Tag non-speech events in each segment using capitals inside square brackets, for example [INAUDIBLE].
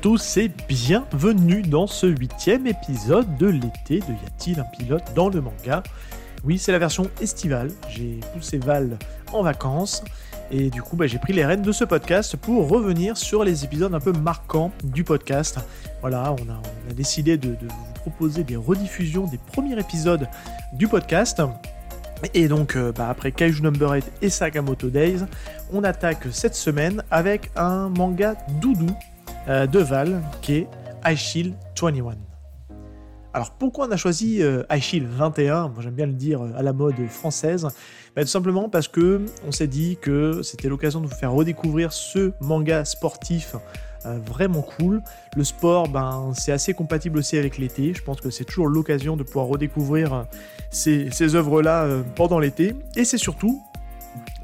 tous et bienvenue dans ce huitième épisode de l'été de Y a-t-il un pilote dans le manga Oui, c'est la version estivale. J'ai poussé Val en vacances et du coup, bah, j'ai pris les rênes de ce podcast pour revenir sur les épisodes un peu marquants du podcast. Voilà, on a, décidé de, vous proposer des rediffusions des premiers épisodes du podcast. Et donc, euh, bah, après Kaiju Number 8 et Sakamoto Days, on attaque cette semaine avec un manga doudou euh, de Val qui est Shield 21. Alors pourquoi on a choisi euh, 21 Moi j'aime bien le dire euh, à la mode française. Bah, tout simplement parce que on s'est dit que c'était l'occasion de vous faire redécouvrir ce manga sportif euh, vraiment cool. Le sport, ben, c'est assez compatible aussi avec l'été. Je pense que c'est toujours l'occasion de pouvoir redécouvrir euh, ces, ces œuvres-là pendant l'été. Et c'est surtout,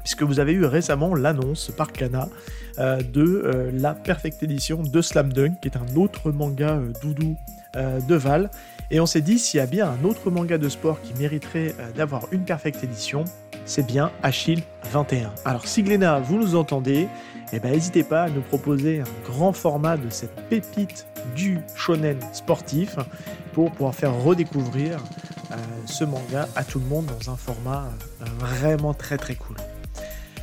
puisque vous avez eu récemment l'annonce par Kana de la Perfect Edition de Slam Dunk, qui est un autre manga doudou de Val. Et on s'est dit, s'il y a bien un autre manga de sport qui mériterait d'avoir une Perfect Edition, c'est bien Achille 21. Alors si Gléna, vous nous entendez, eh ben, n'hésitez pas à nous proposer un grand format de cette pépite du shonen sportif pour pouvoir faire redécouvrir euh, ce manga à tout le monde dans un format euh, vraiment très très cool.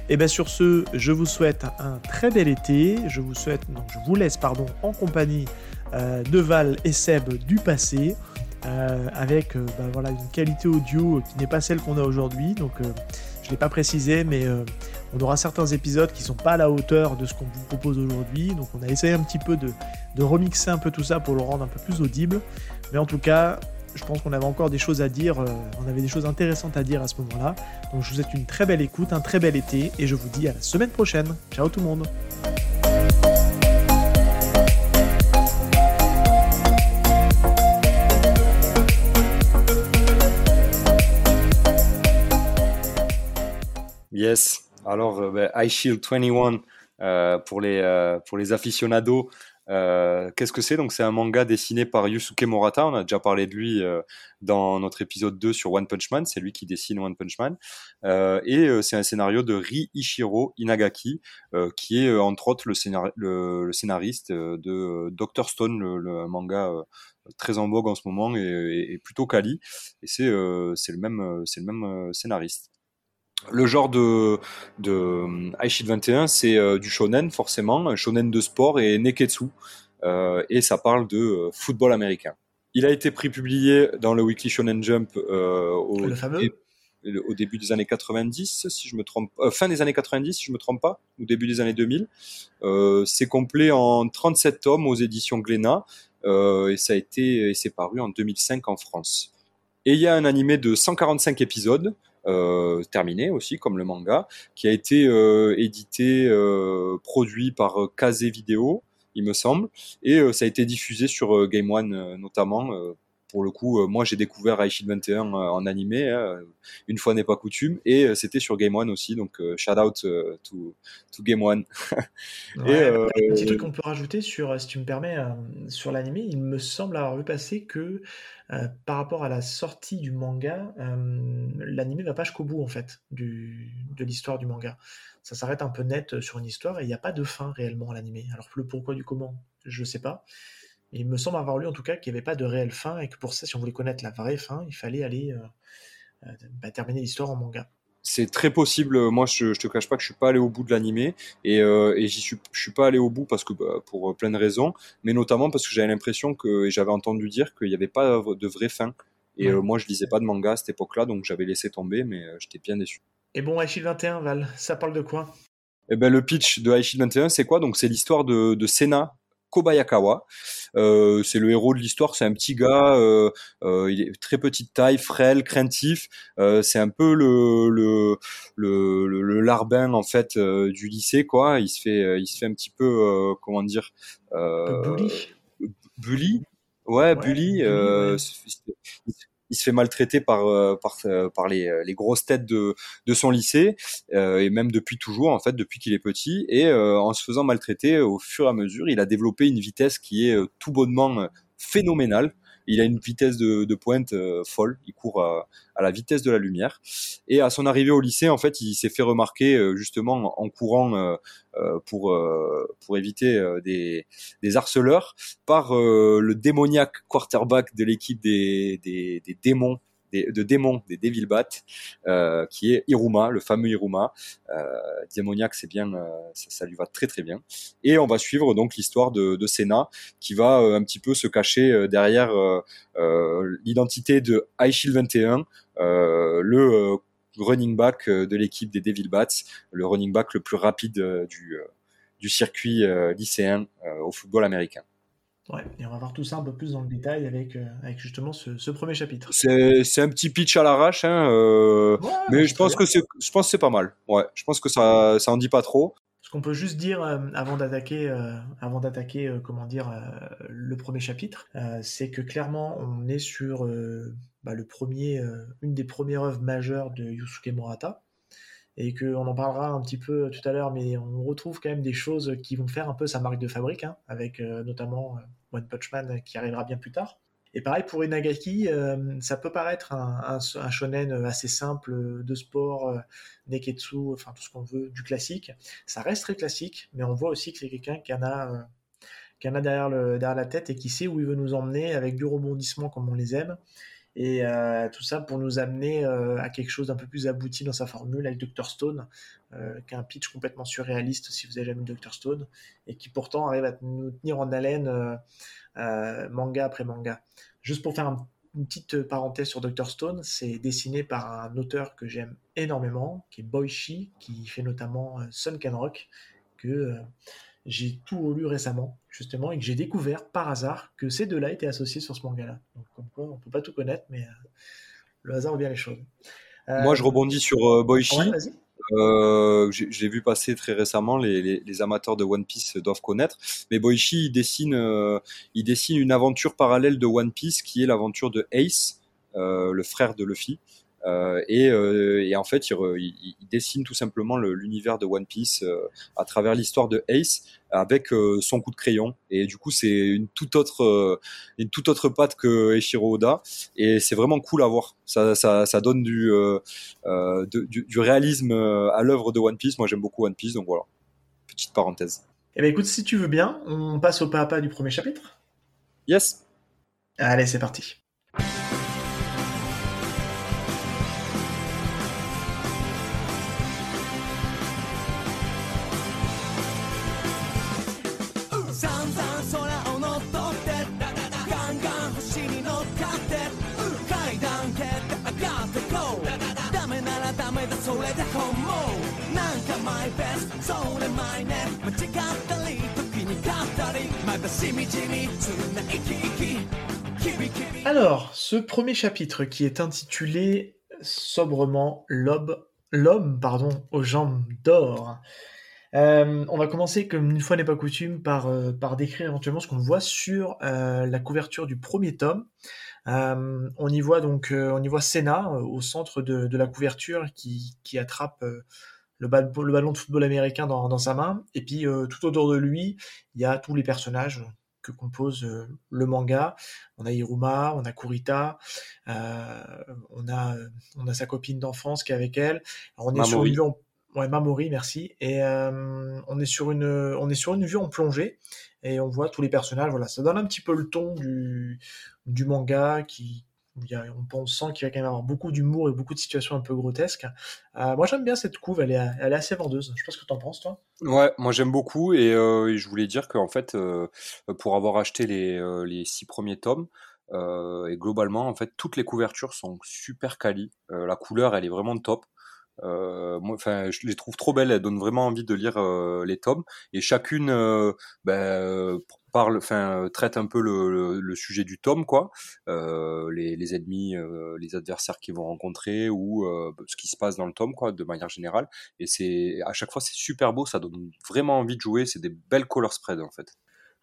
Et eh bien sur ce, je vous souhaite un très bel été. Je vous souhaite, donc je vous laisse pardon en compagnie euh, de Val et Seb du passé. avec bah, voilà, une qualité audio qui n'est pas celle qu'on a aujourd'hui. Donc je ne l'ai pas précisé, mais on aura certains épisodes qui sont pas à la hauteur de ce qu'on vous propose aujourd'hui. Donc on a essayé un petit peu de, remixer un peu tout ça pour le rendre un peu plus audible. Mais en tout cas, je pense qu'on avait encore des choses à dire. Euh, on avait des choses intéressantes à dire à ce moment-là. Donc je vous souhaite une très belle écoute, un très bel été. Et je vous dis à la semaine prochaine. Ciao tout le monde. Yes. Alors, euh, ben, I Shield 21 euh, pour, les, euh, pour les aficionados. Qu'est-ce que c'est? Donc, c'est un manga dessiné par Yusuke Morata. On a déjà parlé de lui dans notre épisode 2 sur One Punch Man. C'est lui qui dessine One Punch Man. et c'est un scénario de Ri Ichiro Inagaki, qui est entre autres le, le, scénariste de Doctor Stone, le, manga très en vogue en ce moment et, plutôt quali. Et c'est le même, c'est le même scénariste le genre de, de 21, c'est euh, du shonen forcément, un shonen de sport et neketsu, euh, et ça parle de euh, football américain. Il a été prépublié dans le Weekly Shonen Jump au, au, début des années 90, si je me trompe, fin des années 90, si je me trompe pas, ou début des années 2000. c'est complet en 37 tomes aux éditions Glénat, et ça a été, et c'est paru en 2005 en France. Et il y a un animé de 145 épisodes, euh, terminé aussi, comme le manga, qui a été euh, édité, euh, produit par Kaze Vidéo, il me semble, et ça a été diffusé sur Game One notamment pour le coup, euh, moi j'ai découvert Aishid 21 euh, en animé, hein, une fois n'est pas coutume, et euh, c'était sur Game One aussi, donc shout out to, to, Game One. [LAUGHS] et, un petit truc qu'on peut rajouter sur, si tu me permets, sur l'animé, il me semble avoir vu passer que par rapport à la sortie du manga, l'animé va pas jusqu'au bout en fait du, de l'histoire du manga. Ça s'arrête un peu net sur une histoire et il n'y a pas de fin réellement à l'animé. Alors le pourquoi du comment, je sais pas il me semble avoir lu en tout cas qu'il n'y avait pas de réelle fin et que pour ça, si on voulait connaître la vraie fin, il fallait aller euh, euh, bah, terminer l'histoire en manga. C'est très possible. Moi, je, je te cache pas que je suis pas allé au bout de l'animé et, euh, et j'y suis, je suis pas allé au bout parce que bah, pour plein de raisons, mais notamment parce que j'avais l'impression que j'avais entendu dire qu'il n'y avait pas de vraie fin. Et moi, je lisais pas de manga à cette époque-là, donc j'avais laissé tomber, mais j'étais bien déçu. Et bon, Aishid 21, Val, ça parle de quoi? Eh ben, le pitch de Aishid 21, c'est quoi? Donc, c'est l'histoire de, de Sena, Kobayakawa. Euh, c'est le héros de l'histoire, c'est un petit gars, euh, euh, il est très petite taille, frêle, craintif. c'est un peu le le, le, le, larbin en fait du lycée quoi. Il se fait il se fait un petit peu comment dire bully. Bully. Ouais, bully. bully il se fait maltraiter par euh, par euh, par les, euh, les grosses têtes de de son lycée et même depuis toujours en fait depuis qu'il est petit. Et en se faisant maltraiter au fur et à mesure il a développé une vitesse qui est tout bonnement phénoménale Il a une vitesse de, de pointe folle. Il court à, à, la vitesse de la lumière. Et à son arrivée au lycée, en fait, il s'est fait remarquer justement en courant pour pour éviter des, des harceleurs par le démoniaque quarterback de l'équipe des, des, des démons de démons des Devil Bats, euh, qui est Iruma, le fameux Iruma. Euh, c'est bien, euh, ça, lui va très très bien. Et on va suivre donc l'histoire de, de Senna, qui va euh, un petit peu se cacher derrière l'identité de Shield 21, le running back de l'équipe des Devil Bats, le running back le plus rapide du, du circuit lycéen au football américain. Ouais, et on va voir tout ça un peu plus dans le détail avec, euh, avec justement ce, ce, premier chapitre. C'est un petit pitch à l'arrache, hein, euh, mais je pense, que je pense que c'est pas mal. Ouais, je pense que ça, ça en dit pas trop. Ce qu'on peut juste dire euh, avant d'attaquer, avant d'attaquer, comment dire, le premier chapitre, c'est que clairement on est sur bah, le premier, une des premières œuvres majeures de Yusuke Murata et qu'on en parlera un petit peu tout à l'heure, mais on retrouve quand même des choses qui vont faire un peu sa marque de fabrique, hein, avec euh, notamment euh, One Punch Man qui arrivera bien plus tard. Et pareil pour Inagaki, euh, ça peut paraître un, shonen assez simple de sport, neketsu, enfin tout ce qu'on veut, du classique. Ça reste très classique, mais on voit aussi que c'est quelqu'un qui en a, qui en a derrière, derrière la tête et qui sait où il veut nous emmener avec du rebondissement comme on les aime. Et euh, tout ça pour nous amener euh, à quelque chose d'un peu plus abouti dans sa formule avec Dr. Stone, euh, pitch complètement surréaliste si vous avez jamais vu Dr. Stone, et qui pourtant arrive à nous tenir en haleine manga après manga. Juste pour faire une petite parenthèse sur Dr. Stone, c'est dessiné par un auteur que j'aime énormément, qui est Boichi, qui fait notamment Sun Can Rock, que j'ai tout lu récemment, justement, et que j'ai découvert par hasard que ces deux-là étaient associés sur ce manga-là. Donc, comme quoi, on peut pas tout connaître, mais euh, le hasard bien les choses. Moi, je rebondis sur euh, Boichi. Euh, j'ai vu passer très récemment, les, les, amateurs de One Piece doivent connaître, mais Boichi, il dessine, il dessine une aventure parallèle de One Piece qui est l'aventure de Ace, le frère de Luffy. Euh, et, euh, et, en fait, il, il, il, dessine tout simplement l'univers de One Piece euh, à travers l'histoire de Ace avec son coup de crayon. Et du coup, c'est une toute autre, une toute autre patte que Eshiro Oda. Et c'est vraiment cool à voir. Ça, ça, ça donne du, du, du, réalisme à l'œuvre de One Piece. Moi, j'aime beaucoup One Piece, donc voilà. Petite parenthèse. Eh ben écoute, si tu veux bien, on passe au pas à pas du premier chapitre. Yes. Allez, c'est parti. しみじみつないきき Alors, ce premier chapitre qui est intitulé sobrement L'homme pardon, aux jambes d'or. Euh, on va commencer, comme une fois n'est pas coutume, par, euh, par décrire éventuellement ce qu'on voit sur euh, la couverture du premier tome. Euh, on y voit donc, euh, on y voit Senna au centre de, de la couverture qui, qui attrape le, ballon de football américain dans, sa main. Et puis euh, tout autour de lui, il y a tous les personnages que compose euh, le manga. On a Hiruma, on a Kurita, euh, on a on a sa copine d'enfance qui est avec elle. on est sur une vue en... ouais, Mamori, merci. Et on est sur une on est sur une vue en plongée et on voit tous les personnages. Voilà, ça donne un petit peu le ton du du manga qui on, sent qu'il va quand même avoir beaucoup d'humour et beaucoup de situations un peu grotesques. Euh, moi, j'aime bien cette couve, elle est, assez vendeuse. Je sais pas ce que tu en penses, toi. Ouais, moi j'aime beaucoup et, euh, je voulais dire qu'en fait, euh, pour avoir acheté les, six premiers tomes, et globalement, en fait, toutes les couvertures sont super quali. la couleur, elle est vraiment top. Enfin, je les trouve trop belles. Elles donnent vraiment envie de lire les tomes. Et chacune euh, ben, parle, enfin, traite un peu le, sujet du tome, quoi. Les, les, ennemis, les adversaires qu'ils vont rencontrer ou ce qui se passe dans le tome, quoi, de manière générale. Et c'est à chaque fois, c'est super beau. Ça donne vraiment envie de jouer. C'est des belles color spread, en fait.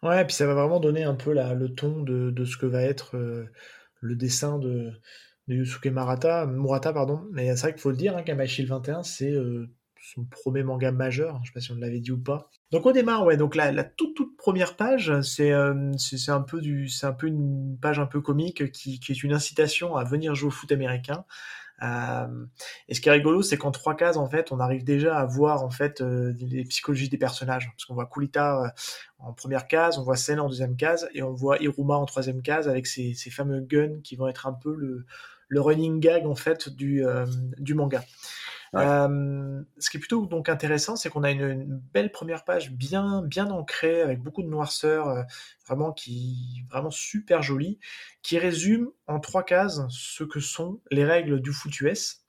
Ouais, et puis ça va vraiment donner un peu la, le ton de, de ce que va être le dessin de de Yusuke Murata, Murata pardon. Mais c'est vrai qu'il faut le dire, hein, Kamashil 21, c'est euh, son premier manga majeur. Je sais pas si on l'avait dit ou pas. Donc on démarre, ouais. Donc la, la toute toute première page, c'est euh, c'est un peu du, c'est un peu une page un peu comique qui, qui est une incitation à venir jouer au foot américain. Euh, et ce qui est rigolo, c'est qu'en trois cases, en fait, on arrive déjà à voir en fait euh, les psychologies des personnages. Parce qu'on voit Kulita euh, en première case, on voit Sen en deuxième case, et on voit Iruma en troisième case avec ces, ces fameux guns qui vont être un peu le, le running gag en fait du, du manga. Ce qui est plutôt donc intéressant, c'est qu'on a une, une, belle première page bien bien ancrée avec beaucoup de noirceur, euh, vraiment qui vraiment super jolie, qui résume en trois cases ce que sont les règles du foot US,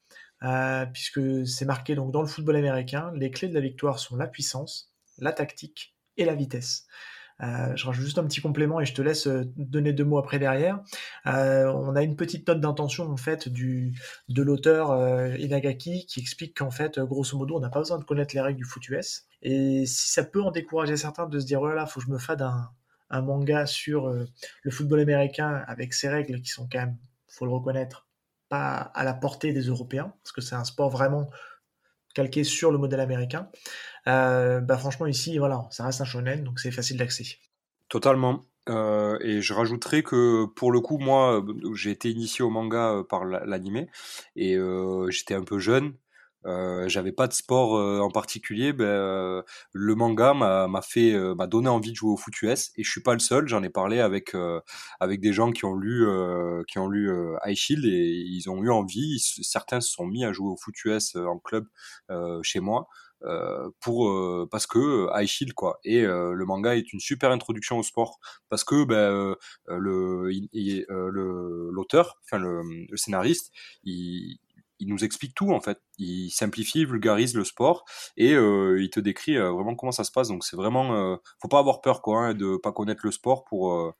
euh, puisque c'est marqué donc dans le football américain, les clés de la victoire sont la puissance, la tactique et la vitesse. Euh, je rajoute juste un petit complément et je te laisse euh, donner deux mots après derrière. Euh, on a une petite note d'intention en fait du de l'auteur Inagaki qui explique qu'en fait, grosso modo, on n'a pas besoin de connaître les règles du foot US. Et si ça peut en décourager certains de se dire oh là faut que je me fade un, un manga sur le football américain avec ses règles qui sont quand même, faut le reconnaître, pas à la portée des Européens, parce que c'est un sport vraiment calqué sur le modèle américain. Euh, bah franchement ici voilà, ça reste un shonen donc c'est facile d'accès. Totalement. Euh, et je rajouterais que pour le coup, moi, j'ai été initié au manga par l'animé et euh, j'étais un peu jeune. Euh, j'avais pas de sport euh, en particulier. Ben, euh, le manga m'a fait, m'a donné envie de jouer au foot US et je suis pas le seul. J'en ai parlé avec avec des gens qui ont lu qui ont lu High Shield et ils ont eu envie. Certains se sont mis à jouer au foot US en club chez moi. Euh, pour euh, parce que High Shield quoi et euh, le manga est une super introduction au sport parce que ben, le l'auteur enfin le, le, scénariste il, il nous explique tout en fait. Il simplifie, vulgarise le sport et euh, il te décrit euh, vraiment comment ça se passe. Donc c'est vraiment, euh, faut pas avoir peur quoi, hein, de pas connaître le sport pour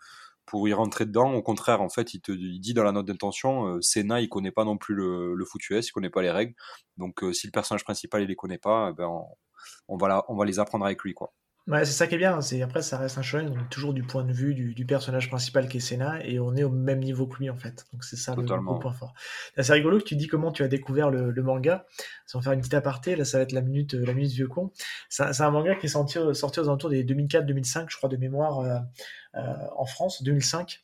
pour y rentrer dedans. Au contraire, en fait, il te il dit dans la note d'intention, Senna il connaît pas non plus le, le foot il connaît pas les règles. Donc si le personnage principal il les connaît pas, eh ben on, va on va les apprendre avec lui quoi. Ouais, c'est ça qui est bien. C'est après ça reste un shonen, on est toujours du point de vue du, du personnage principal qui est Senna et on est au même niveau que lui en fait. Donc c'est ça Totalement. le, point fort. C'est rigolo que tu dis comment tu as découvert le, le, manga. Sans faire une petite aparté, là ça va être la minute la minute vieux con. C'est un manga qui est sorti, sorti aux alentours des 2004-2005, je crois de mémoire euh, euh, en France, 2005.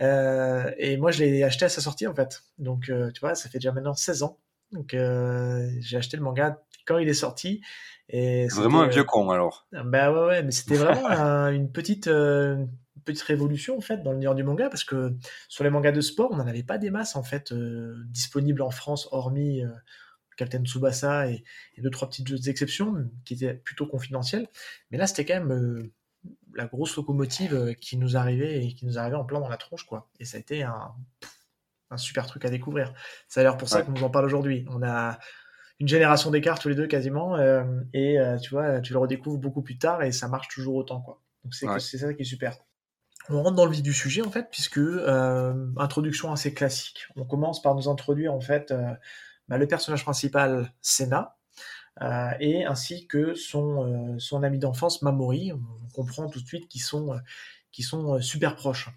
Euh, et moi je l'ai acheté à sa sortie en fait. Donc euh, tu vois, ça fait déjà maintenant 16 ans. Donc euh, j'ai acheté le manga quand il est sorti. Et vraiment un vieux con alors. Bah ouais, ouais mais c'était [LAUGHS] vraiment un, une petite euh, petite révolution en fait dans l'univers du manga parce que sur les mangas de sport on n'en avait pas des masses en fait euh, disponibles en France hormis euh, Captain Tsubasa et, et, deux trois petites exceptions qui étaient plutôt confidentielles. Mais là c'était quand même euh, la grosse locomotive qui nous arrivait et qui nous arrivait en plein dans la tronche quoi. Et ça a été un un super truc à découvrir. C'est d'ailleurs pour ça ouais. qu'on nous en parle aujourd'hui. On a une génération d'écart tous les deux quasiment euh, et euh, tu vois tu le redécouvres beaucoup plus tard et ça marche toujours autant quoi. Donc c'est ouais. ça qui est super. On rentre dans le vif du sujet en fait puisque euh, introduction assez classique. On commence par nous introduire en fait bah, le personnage principal Senna et ainsi que son son ami d'enfance Mamori. On comprend tout de suite qu'ils sont qui sont super proches.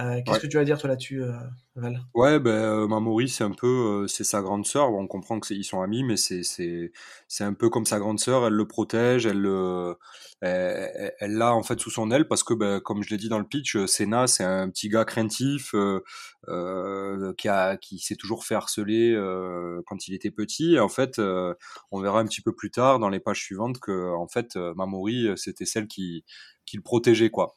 Euh, Qu'est-ce ouais. que tu vas dire toi là-dessus, euh, Val? Ouais, ben euh, Mamori c'est un peu, c'est sa grande sœur. On comprend que ils sont amis, mais c'est un peu comme sa grande sœur. Elle le protège, elle le elle l'a en fait sous son aile parce que ben, comme je l'ai dit dans le pitch, Senna c'est un petit gars craintif qui a qui s'est toujours fait harceler quand il était petit. Et en fait, on verra un petit peu plus tard dans les pages suivantes que en fait Mamori c'était celle qui qui le protégeait quoi.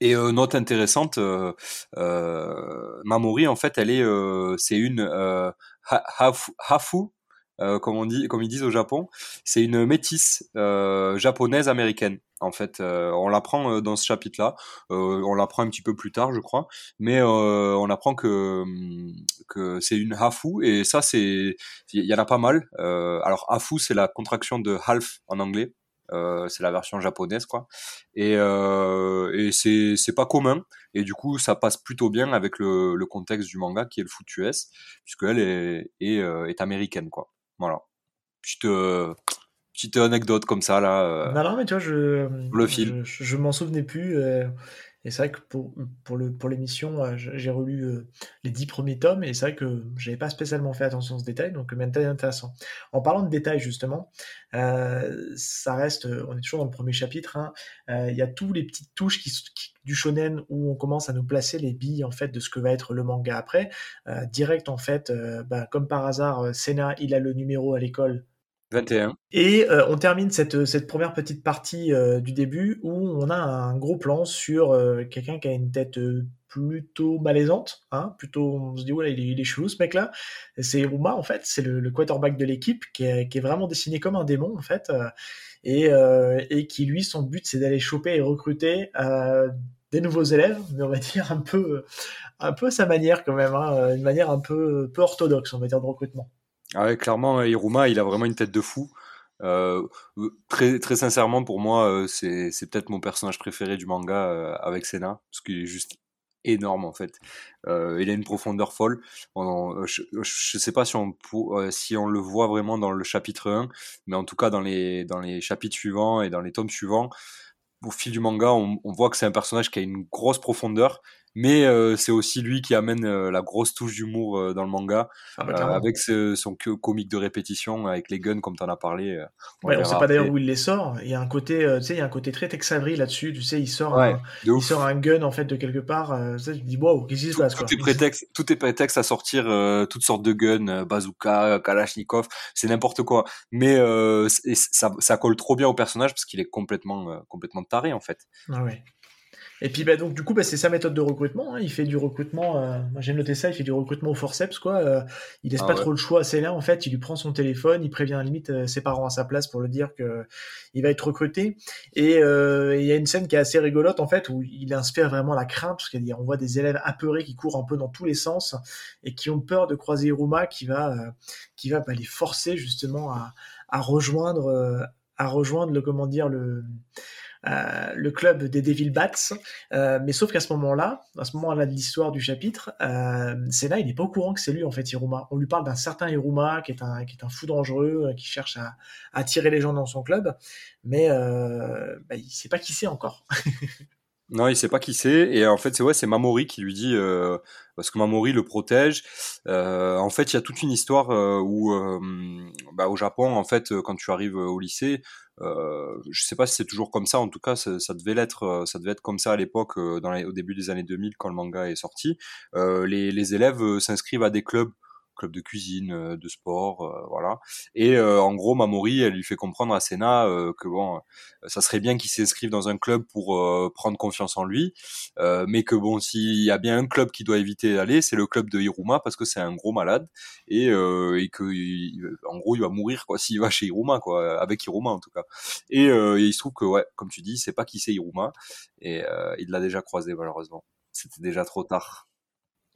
Et euh, note intéressante, euh, euh, Mamori en fait, elle est, euh, c'est une euh, hafu, hafu comme on dit, comme ils disent au Japon, c'est une métisse japonaise américaine. En fait, on l'apprend dans ce chapitre-là. on l'apprend un petit peu plus tard, je crois, mais on apprend que que c'est une hafu et ça c'est, il y en a pas mal. alors hafu c'est la contraction de half en anglais. Euh, c'est la version japonaise quoi. Et, euh, et c'est c'est pas commun. Et du coup ça passe plutôt bien avec le, le contexte du manga qui est le foot US puisque elle est est, euh, est américaine quoi. Voilà. Petite petite anecdote comme ça là non non mais tu vois je le fil je, je m'en souvenais plus Et c'est vrai que pour, pour, le, pour l'émission, euh, j'ai relu euh, les dix premiers tomes et c'est vrai que j'avais pas spécialement fait attention à ce détail, donc très intéressant. En parlant de détails justement, euh, ça reste, on est toujours dans le premier chapitre, hein, il y a tous les petites touches du shonen où on commence à nous placer les billes en fait de ce que va être le manga après. direct en fait, bah, comme par hasard, Senna il a le numéro à l'école 21. Et euh, on termine cette, cette première petite partie euh, du début où on a un gros plan sur euh, quelqu'un qui a une tête plutôt malaisante, hein, plutôt on se dit ouais il est, il est chelou ce mec là. C'est Ruma en fait, c'est le, quarterback de l'équipe qui qui est, vraiment dessiné comme un démon en fait et, et qui lui son but c'est d'aller choper et recruter des nouveaux élèves, mais on va [LAUGHS] dire un peu un peu sa manière quand même, hein, une manière un peu peu orthodoxe on va dire de recrutement. Ah ouais, clairement, Iruma, il a vraiment une tête de fou. Euh, très, très sincèrement, pour moi, euh, c'est, c'est peut-être mon personnage préféré du manga euh, avec Senna, parce qu'il est juste énorme en fait. il a une profondeur folle. je, je sais pas si on, si on le voit vraiment dans le chapitre 1, mais en tout cas dans les, dans les chapitres suivants et dans les tomes suivants, au fil du manga, on, on voit que c'est un personnage qui a une grosse profondeur mais euh, c'est aussi lui qui amène euh, la grosse touche d'humour euh, dans le manga, ah bah, avec ce, son comique de répétition, avec les guns comme tu en as parlé. On ouais, on sait pas d'ailleurs où il les sort. Il y a un côté, tu sais, il y a un côté très Tex Avery là-dessus. Tu sais, il sort, un, il sort un gun en fait de quelque part. tu dis wow, qu'est-ce qui se passe tout, est prétexte, tout est prétexte à sortir toutes sortes de guns, bazooka, kalachnikov, c'est n'importe quoi. Mais ça, ça colle trop bien au personnage parce qu'il est complètement, complètement taré en fait. Ah ouais. Et puis bah, donc du coup bah, c'est sa méthode de recrutement. Hein. Il fait du recrutement. Euh, moi j'aime noter ça. Il fait du recrutement au forceps quoi. Euh, il laisse ah pas trop le choix à Célin en fait. Il lui prend son téléphone, il prévient limite euh, ses parents à sa place pour le dire que il va être recruté. Et il y a une scène qui est assez rigolote en fait où il inspire vraiment la crainte parce qu'on voit des élèves apeurés qui courent un peu dans tous les sens et qui ont peur de croiser Iruma qui va qui va bah, les forcer justement à, à rejoindre à rejoindre le comment dire le euh, le club des Devil Bats. Euh, mais sauf qu'à ce moment-là, à ce moment-là de l'histoire du chapitre, euh, là, il n'est pas au courant que c'est lui en fait Iruma. On lui parle d'un certain Iruma qui est un qui est un fou dangereux, qui cherche à attirer les gens dans son club, mais bah, il sait pas qui c'est encore. [LAUGHS] Non, il sait pas qui c'est. Et en fait, c'est ouais, c'est Mamori qui lui dit euh, parce que Mamori le protège. Euh, en fait, il y a toute une histoire euh, où, bah, au Japon, en fait, quand tu arrives au lycée, je sais pas si c'est toujours comme ça. En tout cas, ça, devait l'être. Ça devait être comme ça à l'époque, au début des années 2000, quand le manga est sorti. les élèves s'inscrivent à des clubs club de cuisine, euh, de sport, euh, voilà. Et euh, en gros, Mamori, elle lui fait comprendre à Senna que bon, ça serait bien qu'il s'inscrive dans un club pour prendre confiance en lui, mais que bon, s'il y a bien un club qui doit éviter d'aller, c'est le club de Hiruma parce que c'est un gros malade et, et que en gros, il va mourir quoi [LAUGHS] s'il va chez Hiruma quoi, avec Hiruma en tout cas. Et, il se trouve que ouais, comme tu dis, c'est pas qui c'est Hiruma et il l'a déjà croisé malheureusement. C'était déjà trop tard.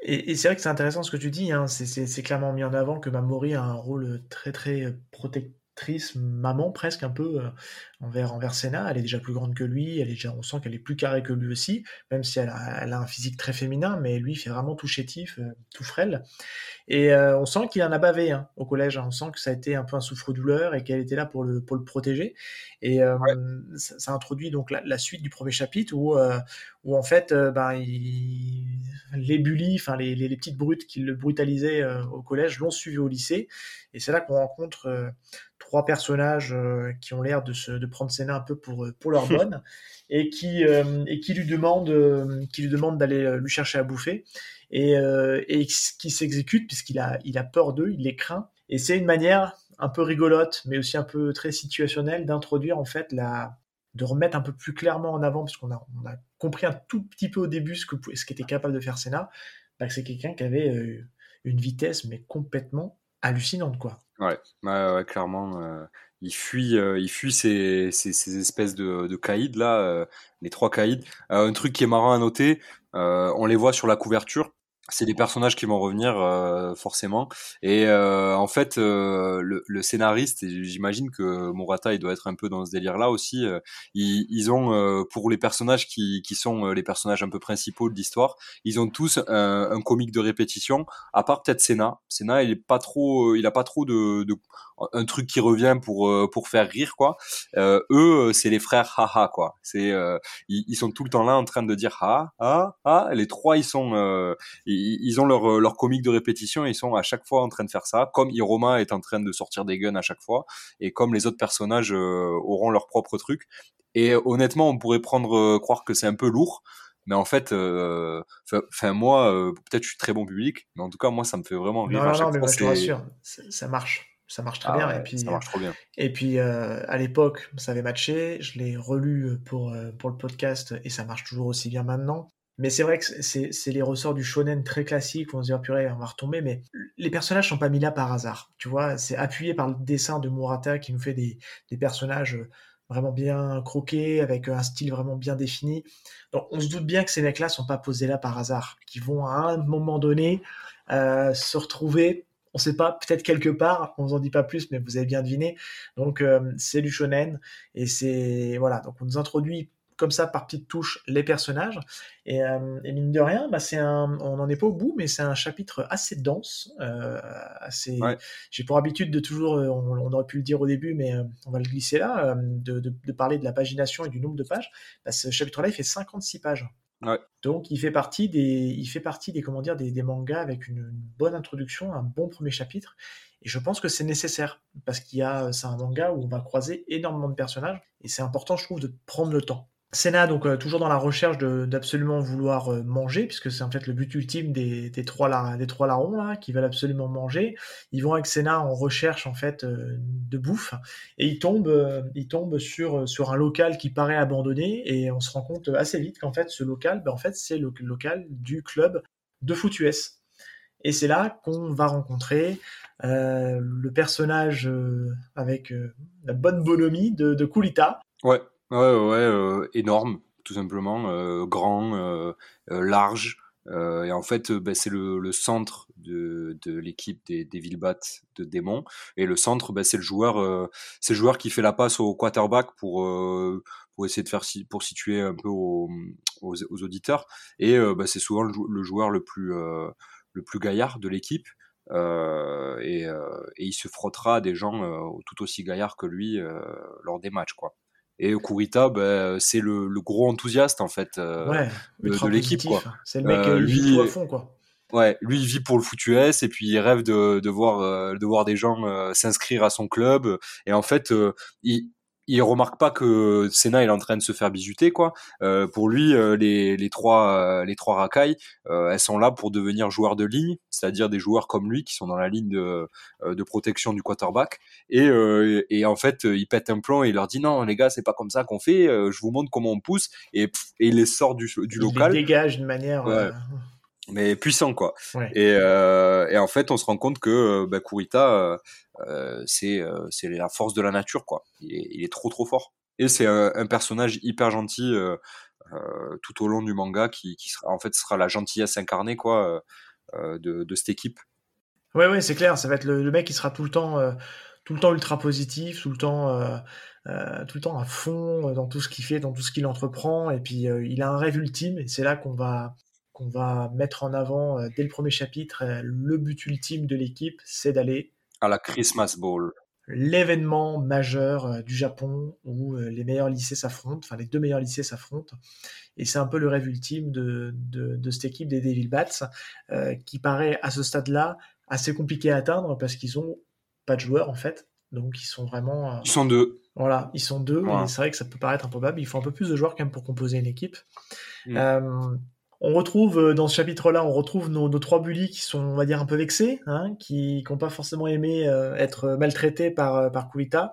Et, c'est vrai que c'est intéressant ce que tu dis, hein. c'est clairement mis en avant que Mamori a un rôle très très protectrice, maman presque un peu euh, envers, envers Senna. Elle est déjà plus grande que lui, elle est déjà, on sent qu'elle est plus carrée que lui aussi, même si elle a, elle a un physique très féminin, mais lui fait vraiment tout chétif, euh, tout frêle. Et euh, on sent qu'il en a bavé hein, au collège. Hein. On sent que ça a été un peu un souffre-douleur et qu'elle était là pour le, pour le protéger. Et euh, ça, introduit donc la, suite du premier chapitre où, où en fait, ben, les bullies, enfin les, les, petites brutes qui le brutalisaient au collège l'ont suivi au lycée. Et c'est là qu'on rencontre trois personnages qui ont l'air de, se, de prendre Senna un peu pour, pour leur [LAUGHS] bonne et qui, et qui lui demandent, qui lui demandent d'aller lui chercher à bouffer et, euh, et qui s'exécute puisqu'il a, il a peur d'eux, il les craint. Et c'est une manière un peu rigolote, mais aussi un peu très situationnelle d'introduire en fait la, de remettre un peu plus clairement en avant, parce qu'on a, on a compris un tout petit peu au début ce que ce qu'était capable de faire Senna, bah, que c'est quelqu'un qui avait euh, une vitesse mais complètement hallucinante quoi. Ouais, ouais, clairement. Euh, il fuit, euh, ces, ces, ces, espèces de, de caïds là, les trois caïds. un truc qui est marrant à noter, on les voit sur la couverture c'est des personnages qui vont revenir euh, forcément. Et euh, en fait euh, le, le, scénariste j'imagine que Murata il doit être un peu dans ce délire là aussi ils, ils, ont pour les personnages qui, qui sont les personnages un peu principaux de l'histoire ils ont tous un, un, comique de répétition à part peut-être Senna. Senna il est pas trop il a pas trop de, de un truc qui revient pour pour faire rire quoi. eux, c'est les frères haha quoi. C'est ils, sont tout le temps là en train de dire ah ah ah. Les trois ils sont ils, ont leur leur comique de répétition. ils sont à chaque fois en train de faire ça. Comme Hiroma est en train de sortir des guns à chaque fois et comme les autres personnages auront leur propre truc. Et honnêtement, on pourrait prendre croire que c'est un peu lourd, mais en fait, enfin moi, peut-être je suis très bon public, mais en tout cas moi ça me fait vraiment rire. Non, non, mais moi, je te rassure, ça marche ça marche très ah bien. et puis, ça marche trop bien. Et puis, à l'époque, ça avait matché. Je l'ai relu pour, pour le podcast et ça marche toujours aussi bien maintenant. Mais c'est vrai que c'est les ressorts du shonen très classique où on se dit, oh, purée, on va retomber. Mais les personnages sont pas mis là par hasard. Tu vois, c'est appuyé par le dessin de Murata qui nous fait des, des personnages vraiment bien croqués, avec un style vraiment bien défini. Donc on se doute bien que ces mecs-là sont pas posés là par hasard, qui vont à un moment donné euh, se retrouver, on sait pas, peut-être quelque part, on vous en dit pas plus, mais vous avez bien deviné. Donc euh, c'est du shonen et c'est voilà, donc on nous introduit comme ça par petites touches les personnages. Et, euh, mine de rien, bah, c'est un, on n'en est pas au bout, mais c'est un chapitre assez dense, euh, assez. J'ai pour habitude de toujours, on, aurait pu le dire au début, mais on va le glisser là, de, de, parler de la pagination et du nombre de pages. Bah, ce chapitre-là, il fait 56 pages. Donc il fait partie des, il fait partie des comment dire des, mangas avec une, bonne introduction, un bon premier chapitre. Et je pense que c'est nécessaire parce qu'il y a, c'est un manga où on va croiser énormément de personnages et c'est important, je trouve, de prendre le temps. Senna, donc euh, toujours dans la recherche d'absolument vouloir euh, manger, puisque c'est en fait le but ultime des, trois, des trois larrons là, qui veulent absolument manger. Ils vont avec Senna en recherche en fait euh, de bouffe et ils tombent, ils tombent sur, sur un local qui paraît abandonné et on se rend compte assez vite qu'en fait ce local, ben, en fait c'est le local du club de foot. Et c'est là qu'on va rencontrer le personnage avec la bonne bonhomie de, de Kulita. Ouais. Ouais, ouais, euh, énorme, tout simplement, euh, grand, euh, large. et en fait, ben, c'est le, le, centre de, de l'équipe des, des Villebats de Démon. Et le centre, ben, c'est le joueur, c'est le joueur qui fait la passe au quarterback pour pour essayer de faire pour situer un peu aux, aux, auditeurs. Et ben, c'est souvent le, joueur le plus le plus gaillard de l'équipe. Euh, et, et, il se frottera à des gens tout aussi gaillards que lui lors des matchs, quoi. Et Kurita, bah, c'est le, le, gros enthousiaste en fait euh, de, l'équipe. C'est le mec euh, lui, vit à fond quoi. Ouais, lui il vit pour le foot US et puis il rêve de, de voir euh, de voir des gens euh, s'inscrire à son club et en fait il, il remarque pas que Senna est en train de se faire bisuter quoi. Euh, pour lui, euh, les, les trois euh, les trois racailles, elles sont là pour devenir joueurs de ligne, c'est-à-dire des joueurs comme lui qui sont dans la ligne de, de protection du quarterback. Et, et en fait, il pète un plomb et il leur dit non les gars, c'est pas comme ça qu'on fait. je vous montre comment on pousse et, et il les sort du, du local. Il les dégage d'une manière. Mais puissant quoi. Et, euh, et, en fait, on se rend compte que bah, Kurita, euh, c'est euh, c'est la force de la nature quoi. Il est, il est trop trop fort. Et c'est un, un, personnage hyper gentil euh, tout au long du manga qui, qui sera en fait sera la gentillesse incarnée quoi de, de cette équipe. Ouais ouais c'est clair. Ça va être le, mec qui sera tout le temps tout le temps ultra positif, tout le temps, euh, tout le temps à fond dans tout ce qu'il fait, dans tout ce qu'il entreprend. Et puis il a un rêve ultime, et c'est là qu'on va qu'on va mettre en avant dès le premier chapitre. le but ultime de l'équipe, c'est d'aller à la Christmas Bowl. L'événement majeur euh, du Japon où euh, les meilleurs lycées s'affrontent, enfin les deux meilleurs lycées s'affrontent. Et c'est un peu le rêve ultime de, de, cette équipe des Devil Bats, euh, qui paraît à ce stade-là assez compliqué à atteindre parce qu'ils ont pas de joueurs en fait. Donc ils sont vraiment. ils sont deux. Voilà, ils sont deux. C'est vrai que ça peut paraître improbable. Il faut un peu plus de joueurs quand même pour composer une équipe. Mm on retrouve euh, dans ce chapitre-là, on retrouve nos, trois bullies qui sont, on va dire, un peu vexés, hein, qui n'ont pas forcément aimé euh, être maltraités par euh, par Kulita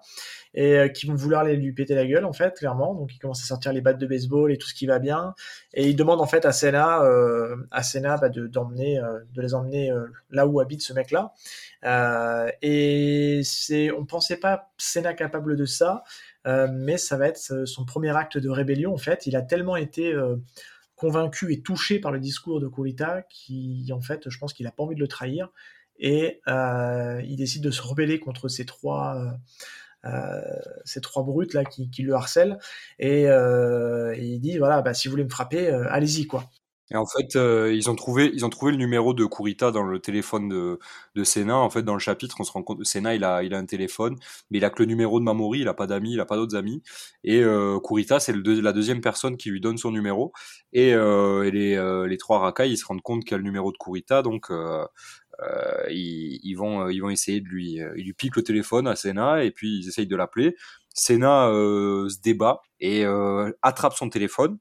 et qui vont vouloir lui péter la gueule en fait, clairement. Donc ils commencent à sortir les battes de baseball et tout ce qui va bien, et ils demandent en fait à Senna, à Senna bah, de d'emmener, de les emmener là où habite ce mec-là. et c'est, on pensait pas Senna capable de ça. mais ça va être son premier acte de rébellion en fait. Il a tellement été convaincu et touché par le discours de Kurita qui, en fait, je pense qu'il n'a pas envie de le trahir et euh, il décide de se rebeller contre ces trois, euh, euh, brutes là qui, le harcèlent et, il dit voilà, bah, si vous voulez me frapper, allez-y quoi. Et en fait, euh, ils ont trouvé, ils ont trouvé le numéro de Kurita dans le téléphone de, de Senna. En fait, dans le chapitre, on se rend compte, Senna, il a, il a un téléphone, mais il a que le numéro de Mamori, il a pas d'amis, il a pas d'autres amis. Et euh, Kurita, c'est le la deuxième personne qui lui donne son numéro. Et, euh, et les, euh, les trois Rakai, ils se rendent compte qu'il y a le numéro de Kurita, donc euh, euh, ils, ils, vont, ils vont essayer de lui, ils lui piquent le téléphone à Senna et puis ils essayent de l'appeler. Senna se débat et attrape son téléphone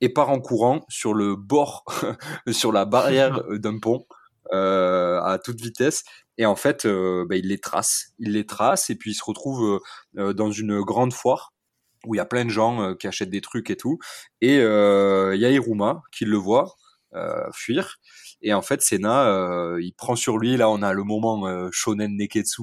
et part en courant sur le bord, [LAUGHS] sur la barrière [LAUGHS] d'un pont euh, à toute vitesse. Et en fait, euh, bah, il les trace. Il les trace et puis il se retrouve euh, dans une grande foire où il y a plein de gens qui achètent des trucs et tout. Et il y a Iruma qui le voit fuir. Et en fait, Senna, euh, il prend sur lui. Là, on a le moment euh, shonen neketsu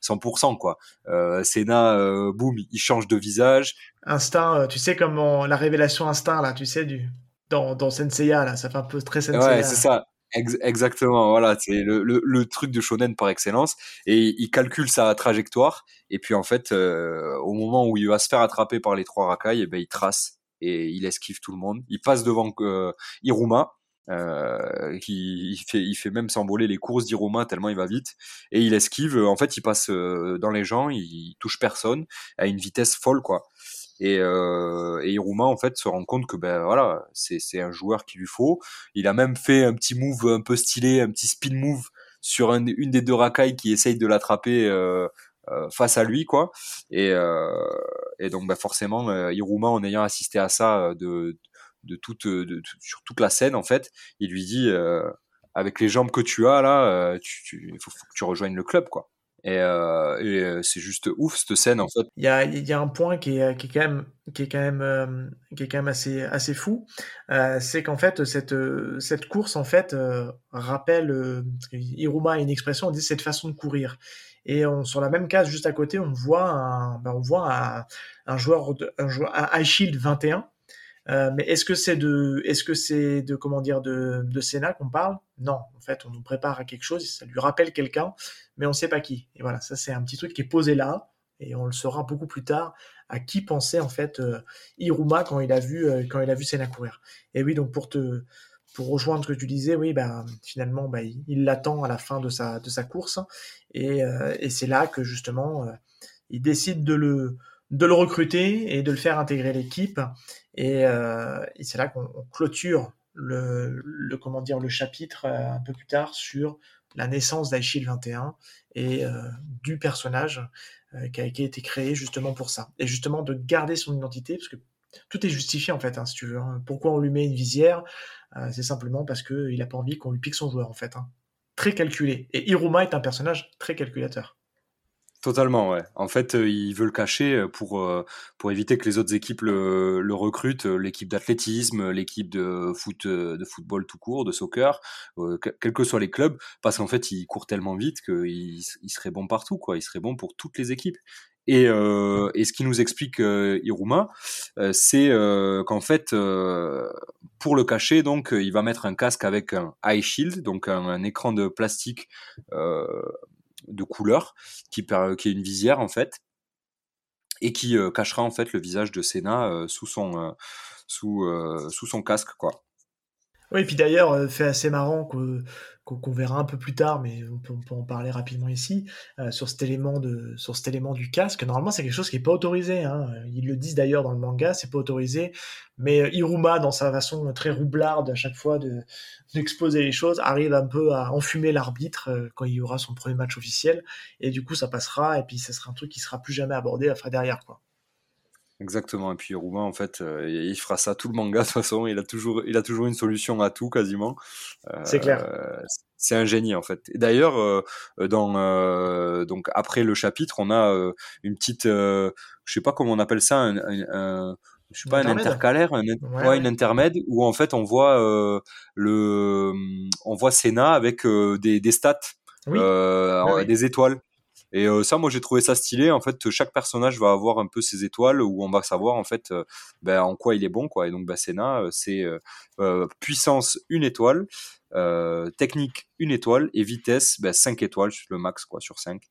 100%, euh, quoi. Euh, Senna, euh, boum, il change de visage. Instinct, tu sais comme la révélation instinct là, tu sais du dans dans Senseiya là, ça fait un peu très Senseiya. Ouais, c'est ça. exactement, voilà, c'est le, le, le, truc de shonen par excellence. Et il calcule sa trajectoire. Et puis en fait, au moment où il va se faire attraper par les trois racailles, et eh ben il trace et il esquive tout le monde. Il passe devant Iruma euh, qui il fait, il fait même s'envoler les courses d'Iruma tellement il va vite et il esquive. En fait, il passe euh, dans les gens, il touche personne à une vitesse folle quoi. Et, euh, et Iruma en fait se rend compte que ben voilà, c'est c'est un joueur qu'il lui faut. Il a même fait un petit move un peu stylé, un petit spin move sur un, une des deux racailles qui essaye de l'attraper. Euh, euh, face à lui quoi et, euh, et donc bah forcément euh, Iruma en ayant assisté à ça de, de toute, de, sur toute la scène en fait. Il lui dit euh, avec les jambes que tu as là, euh, tu, il faut, que tu rejoignes le club quoi. Et, euh, euh, c'est juste ouf cette scène en fait. Il y a, y a un point qui est, qui est quand même, qui est quand même, euh, qui est quand même assez, assez fou, euh, c'est qu'en fait cette, cette course en fait rappelle Iruma a une expression, on dit cette façon de courir. Et on, sur la même case juste à côté, on voit un, ben on voit un, joueur, de, un joueur, un Shield 21 euh, mais est-ce que c'est de, est-ce que c'est de comment dire de, de Senna qu'on parle? Non, en fait, on nous prépare à quelque chose, ça lui rappelle quelqu'un, mais on ne sait pas qui. Et voilà, ça c'est un petit truc qui est posé là, et on le saura beaucoup plus tard à qui pensait en fait euh, Iruma quand il a vu euh, quand il a vu Senna courir. Et oui, donc pour te pour rejoindre ce que tu disais, oui, ben finalement, ben, il l'attend à la fin de sa de sa course, et, et c'est là que justement il décide de le de le recruter et de le faire intégrer l'équipe. Et, euh, et c'est là qu'on clôture le, le, comment dire le chapitre euh, un peu plus tard sur la naissance d'Aishil 21 et euh, du personnage qui, a, été créé justement pour ça. Et justement de garder son identité, parce que tout est justifié en fait, hein, si tu veux. Hein. Pourquoi on lui met une visière C'est simplement parce qu'il n'a pas envie qu'on lui pique son joueur en fait. Hein. Très calculé. Et Iruma est un personnage très calculateur. Totalement, ouais. En fait, euh, il veut le cacher euh, pour euh, pour éviter que les autres équipes le, le recrutent, l'équipe d'athlétisme, l'équipe de foot, de football tout court, de soccer, quels que soient les clubs, parce qu'en fait, il court tellement vite qu'il il serait bon partout, quoi. Il serait bon pour toutes les équipes. Et, euh, et ce qui nous explique euh, Iruma, euh, c'est qu'en fait, pour le cacher, donc, il va mettre un casque avec un eye shield, donc un, un écran de plastique de couleur qui, est une visière en fait et qui euh, cachera en fait le visage de Senna euh, sous son euh, sous son casque quoi. Oui, et puis d'ailleurs, fait assez marrant qu'on verra un peu plus tard, mais on peut, en parler rapidement ici, euh, sur cet élément de, sur cet élément du casque. Normalement, c'est quelque chose qui est pas autorisé. Hein. Ils le disent d'ailleurs dans le manga, c'est pas autorisé. Mais Iruma, dans sa façon très roublarde à chaque fois de d'exposer les choses, arrive un peu à enfumer l'arbitre euh, quand il y aura son premier match officiel. Et du coup, ça passera. Et puis, ça sera un truc qui sera plus jamais abordé après derrière, quoi. Exactement. Et puis Roumain, en fait, euh, il fera ça tout le manga [LAUGHS] de toute façon. Il a toujours, il a toujours une solution à tout quasiment. Euh, c'est clair. C'est un génie en fait. D'ailleurs, euh, dans donc après le chapitre, on a une petite, je sais pas comment on appelle ça, un, un, un je sais pas un intercalaire, un, ouais, ouais, une intermède où en fait on voit le, on voit Senna avec des, des stats, oui. des étoiles. Et euh, ça, moi, j'ai trouvé ça stylé. En fait, chaque personnage va avoir un peu ses étoiles où on va savoir en fait euh, ben, en quoi il est bon, quoi. Et donc, bah, Senna, euh, c'est euh, puissance une étoile, technique une étoile et vitesse ben, 5 étoiles, le max quoi sur 5.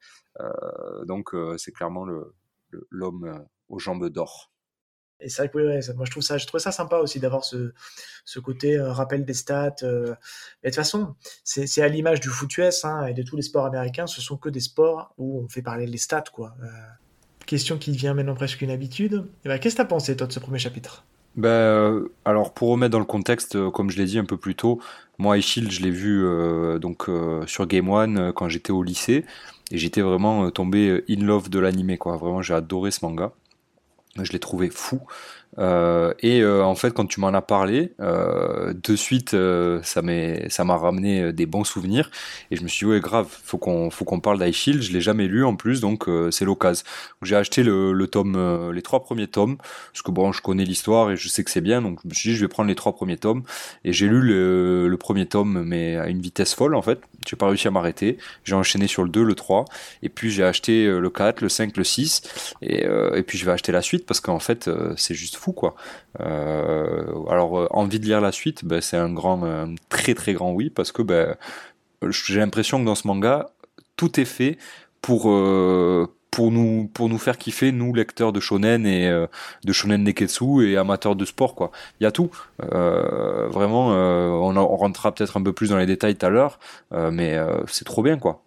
donc, c'est clairement l'homme aux jambes d'or. Et c'est vrai oui, moi je trouve ça, je trouve ça sympa aussi d'avoir ce, ce côté euh, rappel des stats. Euh. Mais de toute façon, c'est à l'image du foot US hein, et de tous les sports américains, ce sont que des sports où on fait parler les stats. quoi. Euh, question qui devient maintenant presque une habitude. Et eh ben, Qu'est-ce que tu as pensé toi de ce premier chapitre? Ben, alors pour remettre dans le contexte, comme je l'ai dit un peu plus tôt, moi Shield je l'ai vu donc sur Game One quand j'étais au lycée et j'étais vraiment tombé in love de l'animé quoi. Vraiment j'ai adoré ce manga. Je l'ai trouvé fou. Euh, et euh, en fait, quand tu m'en as parlé, euh, de suite, ça m'a ramené des bons souvenirs. Et je me suis dit ouais grave, faut qu'on parle d'iShield. Je l'ai jamais lu en plus, donc c'est l'occasion. J'ai acheté le, tome, les trois premiers tomes, parce que bon, je connais l'histoire et je sais que c'est bien, donc je me suis dit je vais prendre les trois premiers tomes. Et j'ai lu le, premier tome, mais à une vitesse folle en fait. J'ai pas réussi à m'arrêter. J'ai enchaîné sur le 2, le 3, et puis j'ai acheté le 4, le 5, le 6, et, et puis je vais acheter la suite parce qu'en fait c'est juste quoi. Euh, alors euh, envie de lire la suite, ben, c'est un grand, un très très grand oui parce que ben, j'ai l'impression que dans ce manga tout est fait pour euh, pour nous pour nous faire kiffer nous lecteurs de shonen et de shonen neketsu et amateurs de sport quoi. Il y a tout. Vraiment on, on, rentrera peut-être un peu plus dans les détails tout à l'heure mais c'est trop bien quoi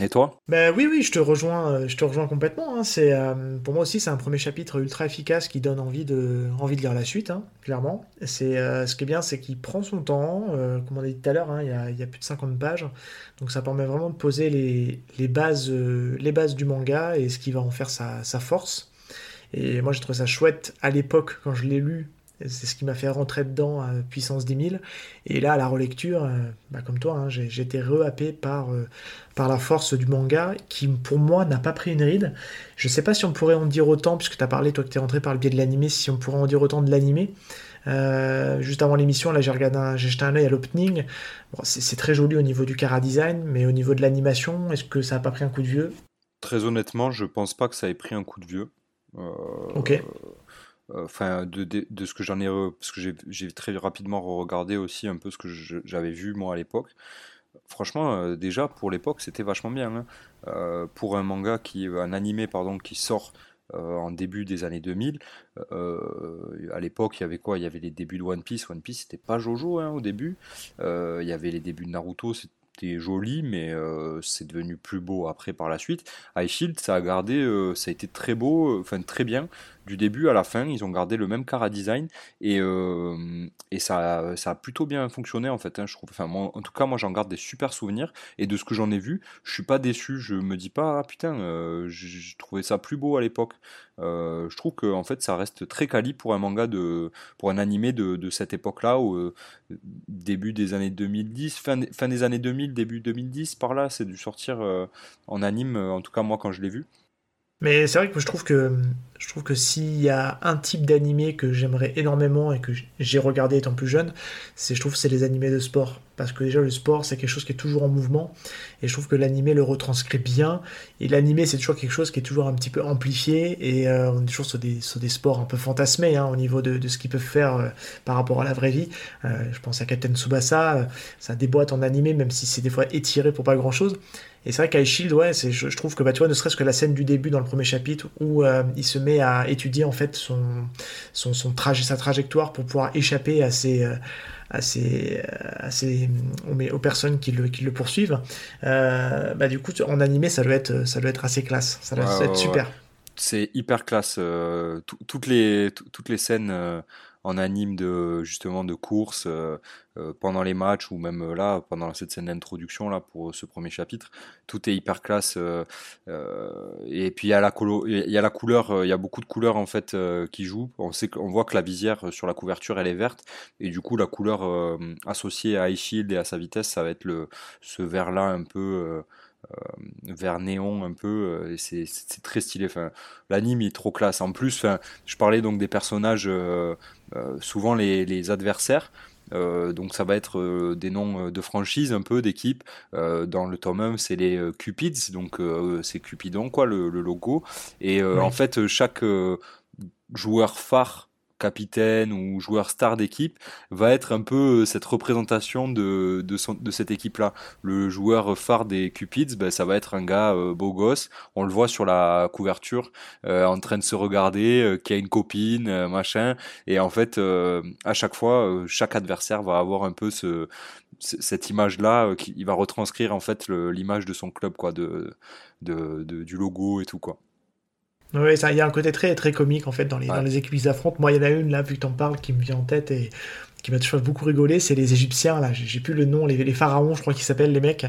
et toi? Ben oui, oui, je te rejoins, euh, je te rejoins complètement. Hein. C'est euh, pour moi aussi, c'est un premier chapitre ultra efficace qui donne envie de, envie de lire la suite, hein, clairement. C'est euh, ce qui est bien, c'est qu'il prend son temps. comme on a dit tout à l'heure, hein, il, y a, plus de 50 pages, donc ça permet vraiment de poser les, les bases, les bases du manga et ce qui va en faire sa, sa force. Et moi, j'ai trouvé ça chouette à l'époque quand je l'ai lu c'est ce qui m'a fait rentrer dedans à puissance 10 000. Et là, à la relecture, euh, bah, comme toi, hein, j'ai été rehappé par, euh, par la force du manga qui, pour moi, n'a pas pris une ride. Je sais pas si on pourrait en dire autant, puisque tu as parlé, toi, que tu es rentré par le biais de l'animé, si on pourrait en dire autant de l'animé. Euh, juste avant l'émission, là, j'ai regardé, j'ai jeté un œil à l'opening. c'est très joli au niveau du cara design, mais au niveau de l'animation, est-ce que ça a pas pris un coup de vieux? Très honnêtement, je pense pas que ça ait pris un coup de vieux. ok enfin de, ce que j'en ai parce que j'ai très rapidement regardé aussi un peu ce que j'avais vu moi à l'époque. Franchement euh, déjà pour l'époque c'était vachement bien hein. euh, pour un manga qui un animé pardon qui sort euh, en début des années 2000 à l'époque il y avait quoi? Il y avait les débuts de One Piece. One Piece c'était pas Jojo hein, au début. Il y avait les débuts de Naruto c'était joli, mais c'est devenu plus beau après par la suite. High Shield, ça a gardé, ça a été très beau, enfin très bien du début à la fin, ils ont gardé le même cara design et, euh, ça, a plutôt bien fonctionné en fait. Hein, en tout cas, moi j'en garde des super souvenirs et de ce que j'en ai vu, je suis pas déçu. Je me dis pas ah, putain, euh, j'ai trouvé ça plus beau à l'époque. Euh, je trouve que en fait ça reste très quali pour un manga de, pour un animé de, cette époque-là, au début des années 2010, fin, fin des années 2000, début 2010, par là, c'est dû sortir en anime. En tout cas moi quand je l'ai vu. Mais c'est vrai que je trouve que je trouve que s'il y a un type d'animé que j'aimerais énormément et que j'ai regardé étant plus jeune, c'est je trouve c'est les animés de sport parce que déjà le sport c'est quelque chose qui est toujours en mouvement et je trouve que l'animé le retranscrit bien et l'animé c'est toujours quelque chose qui est toujours un petit peu amplifié et euh, on est toujours sur des, sur des sports un peu fantasmés hein, au niveau de, de ce qu'ils peuvent faire euh, par rapport à la vraie vie. Euh, je pense à Captain Tsubasa, ça déboîte en animé même si c'est des fois étiré pour pas grand chose. Et c'est vrai qu'Aishield, ouais, je, je trouve que bah, tu vois, ne serait-ce que la scène du début dans le premier chapitre où il se met à étudier en fait son, son, son trajet, sa trajectoire pour pouvoir échapper à ces, à ces, à ces aux, personnes qui le, qui le poursuivent. Euh, bah, du coup, en animé, ça doit être, ça doit être assez classe, ça doit être super. C'est hyper classe. Euh, toutes les toutes les scènes. En anime de justement de course euh, euh, pendant les matchs ou même euh, là pendant cette scène d'introduction là pour ce premier chapitre tout est hyper classe et puis il y a la couleur il y a beaucoup de couleurs en fait qui jouent. On sait qu'on voit que la visière sur la couverture elle est verte et du coup la couleur associée à iShield et à sa vitesse ça va être le ce vert là un peu vert néon un peu et c'est très stylé enfin l'anime est trop classe en plus enfin je parlais donc des personnages euh, souvent les, adversaires. Euh, donc ça va être euh, des noms de franchise un peu d'équipe. dans le tome 1, c'est les Cupids, donc c'est Cupidon quoi le, logo. Et en fait chaque joueur phare capitaine ou joueur star d'équipe va être un peu cette représentation de, de, cette équipe-là. Le joueur phare des Cupids, ben, ça va être un gars beau gosse. On le voit sur la couverture en train de se regarder, qui a une copine, machin. Et en fait, à chaque fois, chaque adversaire va avoir un peu ce cette image-là, euh, il va retranscrire en fait l'image de son club, quoi, de, du logo et tout, quoi. Oui, il y a un côté très, très comique en fait dans les, dans les équipes qui s'affrontent. Moi, il y en a une là, vu que t'en parles, qui me vient en tête et qui m'a toujours beaucoup rigolé, c'est les Égyptiens là. J'ai plus le nom, les, les pharaons, je crois qu'ils s'appellent les mecs.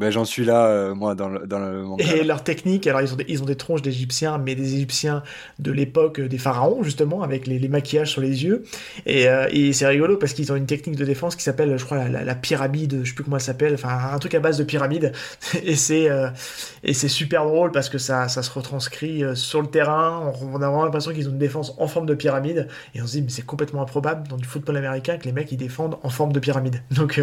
Ben, j'en suis là, euh, moi, dans le, dans Et leur technique, alors ils ont des, ils ont des tronches d'Égyptiens, mais des Égyptiens de l'époque des pharaons, justement, avec les, les, maquillages sur les yeux. Et, euh, et c'est rigolo parce qu'ils ont une technique de défense qui s'appelle, je crois, la, la, pyramide, je sais plus comment elle s'appelle, enfin, un truc à base de pyramide. [LAUGHS] et c'est euh, et c'est super drôle parce que ça, ça se retranscrit sur le terrain. On, a vraiment l'impression qu'ils ont une défense en forme de pyramide. Et on se dit, mais c'est complètement improbable dans du football américain que les mecs ils défendent en forme de pyramide. [LAUGHS] Donc,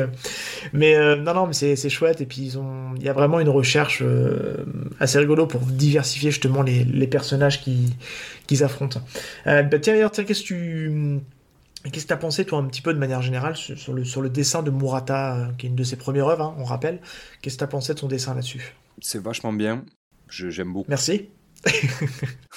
mais non, non, mais c'est chouette. Et puis ils ont il y a vraiment une recherche euh, assez rigolo pour diversifier justement les, personnages qui, qui affrontent. Euh, bah, tiens, d'ailleurs, qu'est-ce que tu. Qu'est-ce que tu as pensé, toi, un petit peu de manière générale, sur le, sur le dessin de Murata, euh, qui est une de ses premières œuvres, hein, on rappelle Qu'est-ce que tu as pensé de son dessin là-dessus? C'est vachement bien. J'aime beaucoup. Merci. [LAUGHS]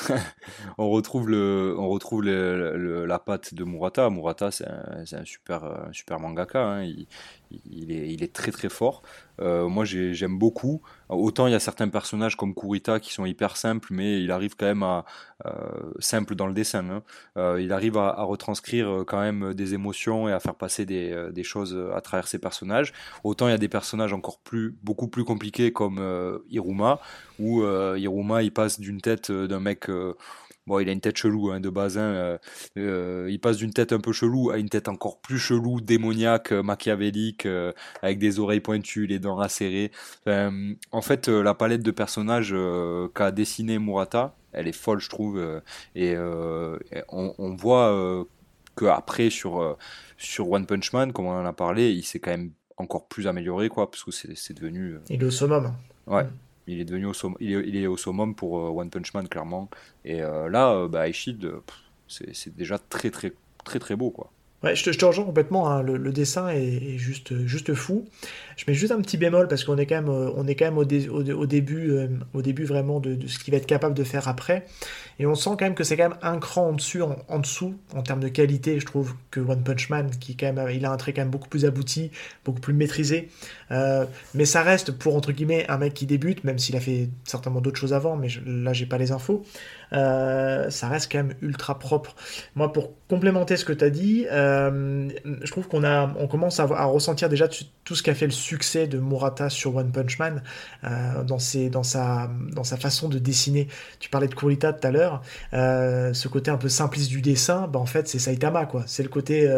[LAUGHS] on retrouve, le, on retrouve la patte de Murata. Murata, c'est un, super, super mangaka. Hein. Il, il, est, très très fort. Euh, moi, j'aime beaucoup. Autant il y a certains personnages comme Kurita qui sont hyper simples, mais il arrive quand même à euh, simple dans le dessin. Hein. Euh, il arrive à, retranscrire quand même des émotions et à faire passer des, des, choses à travers ses personnages. Autant il y a des personnages encore plus, beaucoup plus compliqués comme Iruma, où Iruma il passe d'une tête d'un mec Bon, il a une tête chelou hein, de base. Hein, euh, euh, il passe d'une tête un peu chelou à une tête encore plus chelou, démoniaque, euh, machiavélique, avec des oreilles pointues, les dents acérées. en fait, la palette de personnages qu'a dessiné Murata, elle est folle, je trouve. et on, voit que après sur sur One Punch Man, comme on en a parlé, il s'est quand même encore plus amélioré, quoi, parce que c'est devenu. Il est au summum. Ouais. Il est devenu au, il est, au summum pour euh, One Punch Man, clairement. Et euh, là, euh, bah, c'est déjà très, très, très, très beau, quoi. Ouais, je te, je rejoins complètement. Hein. Le, dessin est, juste, juste fou. Je mets juste un petit bémol parce qu'on est quand même, on est quand même au, début, au début vraiment de, ce qu'il va être capable de faire après. Et on sent quand même que c'est quand même un cran en dessous, en, dessous, en termes de qualité, je trouve, que One Punch Man, qui quand même, il a un trait quand même beaucoup plus abouti, beaucoup plus maîtrisé. Euh, mais ça reste pour entre guillemets un mec qui débute, même s'il a fait certainement d'autres choses avant, mais là j'ai pas les infos. Euh, ça reste quand même ultra propre. Moi, pour complémenter ce que tu as dit, euh, je trouve qu'on a, on commence à, ressentir déjà tout ce qui a fait le succès de Murata sur One Punch Man dans, ses, dans, sa, façon de dessiner. Tu parlais de Kurita tout à l'heure, ce côté un peu simpliste du dessin, bah, en fait c'est Saitama quoi. C'est le côté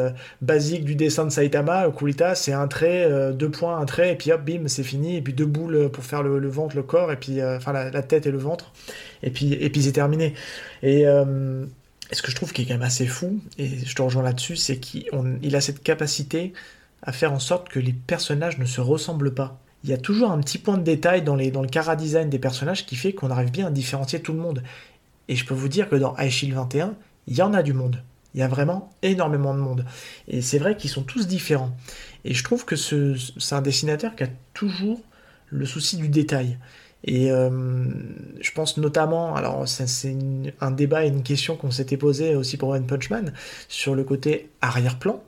basique du dessin de Saitama. Kurita, c'est un trait, deux points, un trait et puis hop, bim, c'est fini, et puis deux boules pour faire le, ventre, le corps, et puis euh, enfin la, tête et le ventre, et puis et puis c'est terminé. Et, euh, ce que je trouve qui est quand même assez fou, et je te rejoins là-dessus, c'est qu'il a cette capacité à faire en sorte que les personnages ne se ressemblent pas. Il y a toujours un petit point de détail dans, le cara design des personnages qui fait qu'on arrive bien à différencier tout le monde. Et je peux vous dire que dans High 21, il y en a du monde. Il y a vraiment énormément de monde. Et c'est vrai qu'ils sont tous différents. Et je trouve que c'est un dessinateur qui a toujours le souci du détail. Et euh, je pense notamment, alors c'est un débat et une question qu'on s'était posé aussi pour One Punch Man, sur le côté arrière-plan.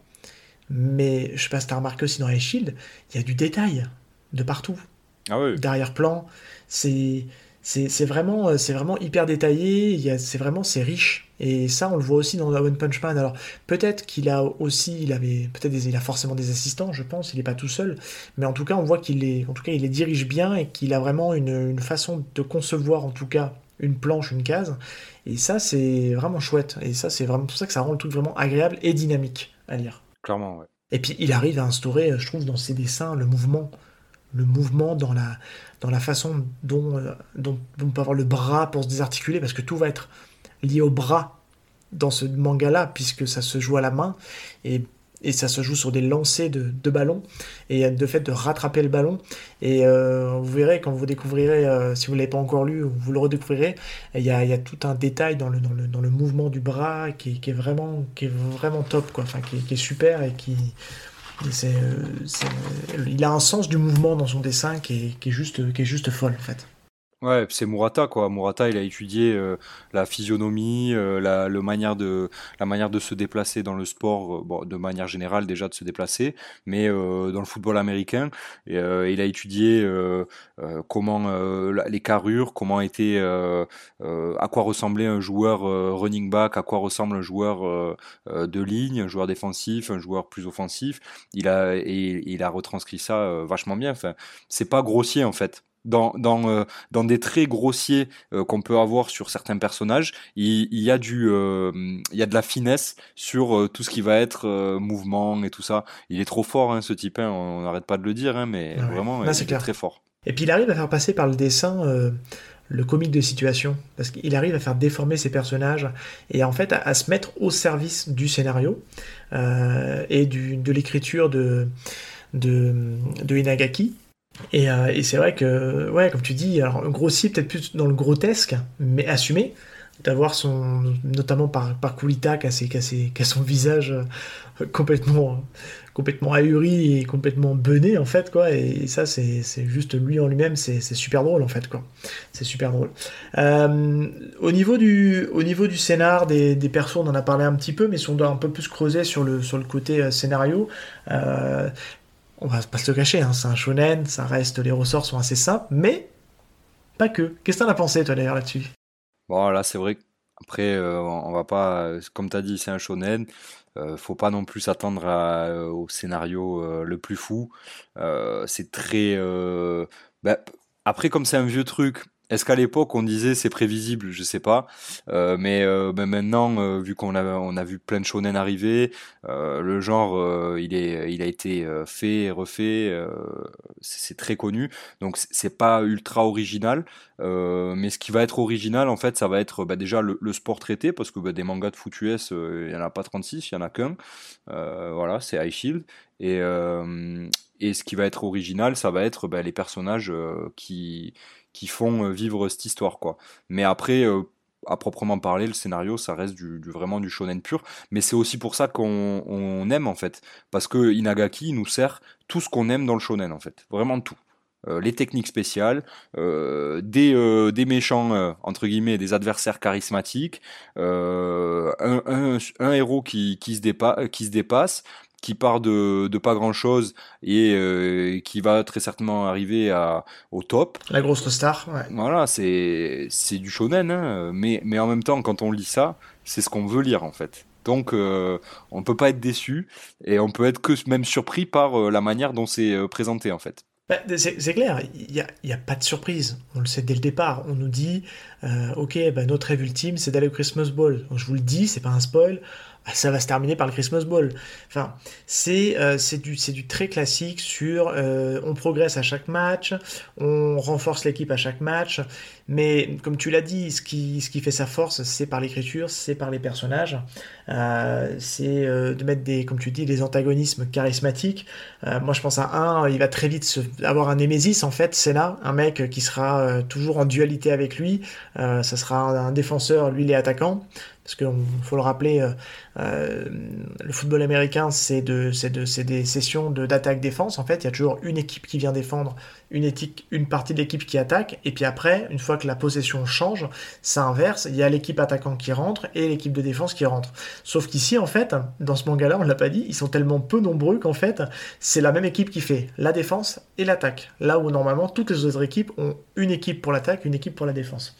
Mais je sais pas si remarqué aussi dans les Shield, il y a du détail de partout. Ah oui. D'arrière-plan, c'est c'est vraiment, euh, c'est vraiment hyper détaillé, c'est vraiment, c'est riche. Et ça, on le voit aussi dans One Punch Man. Alors, peut-être qu'il a aussi, il avait, peut-être il a forcément des assistants, je pense, il n'est pas tout seul. Mais en tout cas, on voit qu'il est, en tout cas, il les dirige bien et qu'il a vraiment une, façon de concevoir, en tout cas, une planche, une case. Et ça, c'est vraiment chouette. Et ça, c'est vraiment pour ça que ça rend le truc vraiment agréable et dynamique à lire. Clairement, ouais. Et puis, il arrive à instaurer, je trouve, dans ses dessins, le mouvement le mouvement, dans la, dans la façon dont, euh, dont, on peut avoir le bras pour se désarticuler, parce que tout va être lié au bras dans ce manga-là, puisque ça se joue à la main. Et ça se joue sur des lancers de, de ballon et de fait de rattraper le ballon. Et euh, vous verrez quand vous découvrirez, euh, si vous ne l'avez pas encore lu, vous le redécouvrirez, il y a, tout un détail dans le, mouvement du bras qui, est, vraiment, top, quoi. Qui est super et qui. C'est il a un sens du mouvement dans son dessin qui est, juste, qui est juste folle en fait. Ouais, c'est Murata quoi. Murata, il a étudié euh, la physionomie, euh, la, le manière de, la manière de se déplacer dans le sport, euh, bon, de manière générale déjà de se déplacer, mais euh, dans le football américain, et, euh, il a étudié comment les carrures, comment était, à quoi ressemblait un joueur running back, à quoi ressemble un joueur de ligne, un joueur défensif, un joueur plus offensif. Il a et il a retranscrit ça vachement bien. Enfin, c'est pas grossier en fait dans, dans, euh, dans des traits grossiers euh, qu'on peut avoir sur certains personnages, il, il y a du, euh, il y a de la finesse sur tout ce qui va être mouvement et tout ça. Il est trop fort, hein, ce type. Hein, on n'arrête pas de le dire, hein, mais ouais. vraiment, Là, il est, très fort. Et puis il arrive à faire passer par le dessin le comique de situation, parce qu'il arrive à faire déformer ses personnages et en fait à, à se mettre au service du scénario et du, de l'écriture de, de, de Inagaki. Et, euh, et c'est vrai que, ouais, comme tu dis, alors peut-être plus dans le grotesque, mais assumé, d'avoir son, notamment par, par Kulita, qui a, ses, qui, ses, qui a son visage euh, complètement, complètement ahuri et complètement bené, en fait, quoi. Et ça, c'est juste lui en lui-même, c'est super drôle, en fait, quoi. C'est super drôle. Euh, au, niveau du, au niveau du scénar, des, des persos, on en a parlé un petit peu, mais si on doit un peu plus creuser sur le, sur le côté scénario, on va pas se le cacher, hein, c'est un shonen, ça reste, les ressorts sont assez simples, mais pas que. Qu'est-ce que t'en as pensé, toi, d'ailleurs, là-dessus? Bon, là, c'est vrai après, euh, on va pas, comme tu as dit, c'est un shonen. Euh, faut pas non plus s'attendre euh, au scénario euh, le plus fou. Euh, c'est très. Bah, après, comme c'est un vieux truc, est-ce qu'à l'époque on disait c'est prévisible? Je sais pas. Euh, mais, euh, mais, maintenant, euh, vu qu'on a, on a vu plein de shonen arriver, le genre il, est, il a été fait, refait, c'est très connu. Donc c'est pas ultra original. mais ce qui va être original, en fait, ça va être bah, déjà le, sport traité, parce que bah, des mangas de foot il y en a pas 36, il y en a qu'un. voilà, c'est High Shield. Et, et ce qui va être original, ça va être bah, les personnages qui qui font euh, vivre cette histoire quoi. Mais après euh, à proprement parler, le scénario, ça reste du, vraiment du shonen pur. Mais c'est aussi pour ça qu'on on aime en fait, parce que Inagaki nous sert tout ce qu'on aime dans le shonen en fait, vraiment tout. Euh, les techniques spéciales, des, des méchants entre guillemets, des adversaires charismatiques, un, un, héros qui, qui se dépasse, qui part de, de pas grand chose et euh, qui va très certainement arriver à, au top. La grosse star, ouais. Voilà, c'est du shonen, hein, mais, mais en même temps, quand on lit ça, c'est ce qu'on veut lire en fait. Donc euh, on peut pas être déçu et on peut être que même surpris par euh, la manière dont c'est présenté en fait. Bah, c'est clair, il n'y a, a, pas de surprise. On le sait dès le départ. On nous dit, ok, bah, notre rêve ultime, c'est d'aller au Christmas Ball. Donc, je vous le dis, c'est pas un spoil. Ça va se terminer par le Christmas Ball. Enfin, c'est euh, du, du très classique sur euh, on progresse à chaque match, on renforce l'équipe à chaque match, mais comme tu l'as dit, ce qui, ce qui fait sa force, c'est par l'écriture, c'est par les personnages, euh, c'est de mettre des, comme tu dis, des antagonismes charismatiques. Moi, je pense à un, il va très vite se, avoir un némésis, en fait, c'est là, un mec qui sera toujours en dualité avec lui, ça sera un, un défenseur, lui, il est attaquant parce qu'il faut le rappeler, euh, euh, le football américain, c'est de, de, des sessions d'attaque-défense. En fait, il y a toujours une équipe qui vient défendre, une, partie de l'équipe qui attaque, et puis après, une fois que la possession change, ça inverse, il y a l'équipe attaquant qui rentre et l'équipe de défense qui rentre. Sauf qu'ici, en fait, dans ce manga-là, on l'a pas dit, ils sont tellement peu nombreux qu'en fait, c'est la même équipe qui fait la défense et l'attaque. Là où normalement, toutes les autres équipes ont une équipe pour l'attaque, une équipe pour la défense.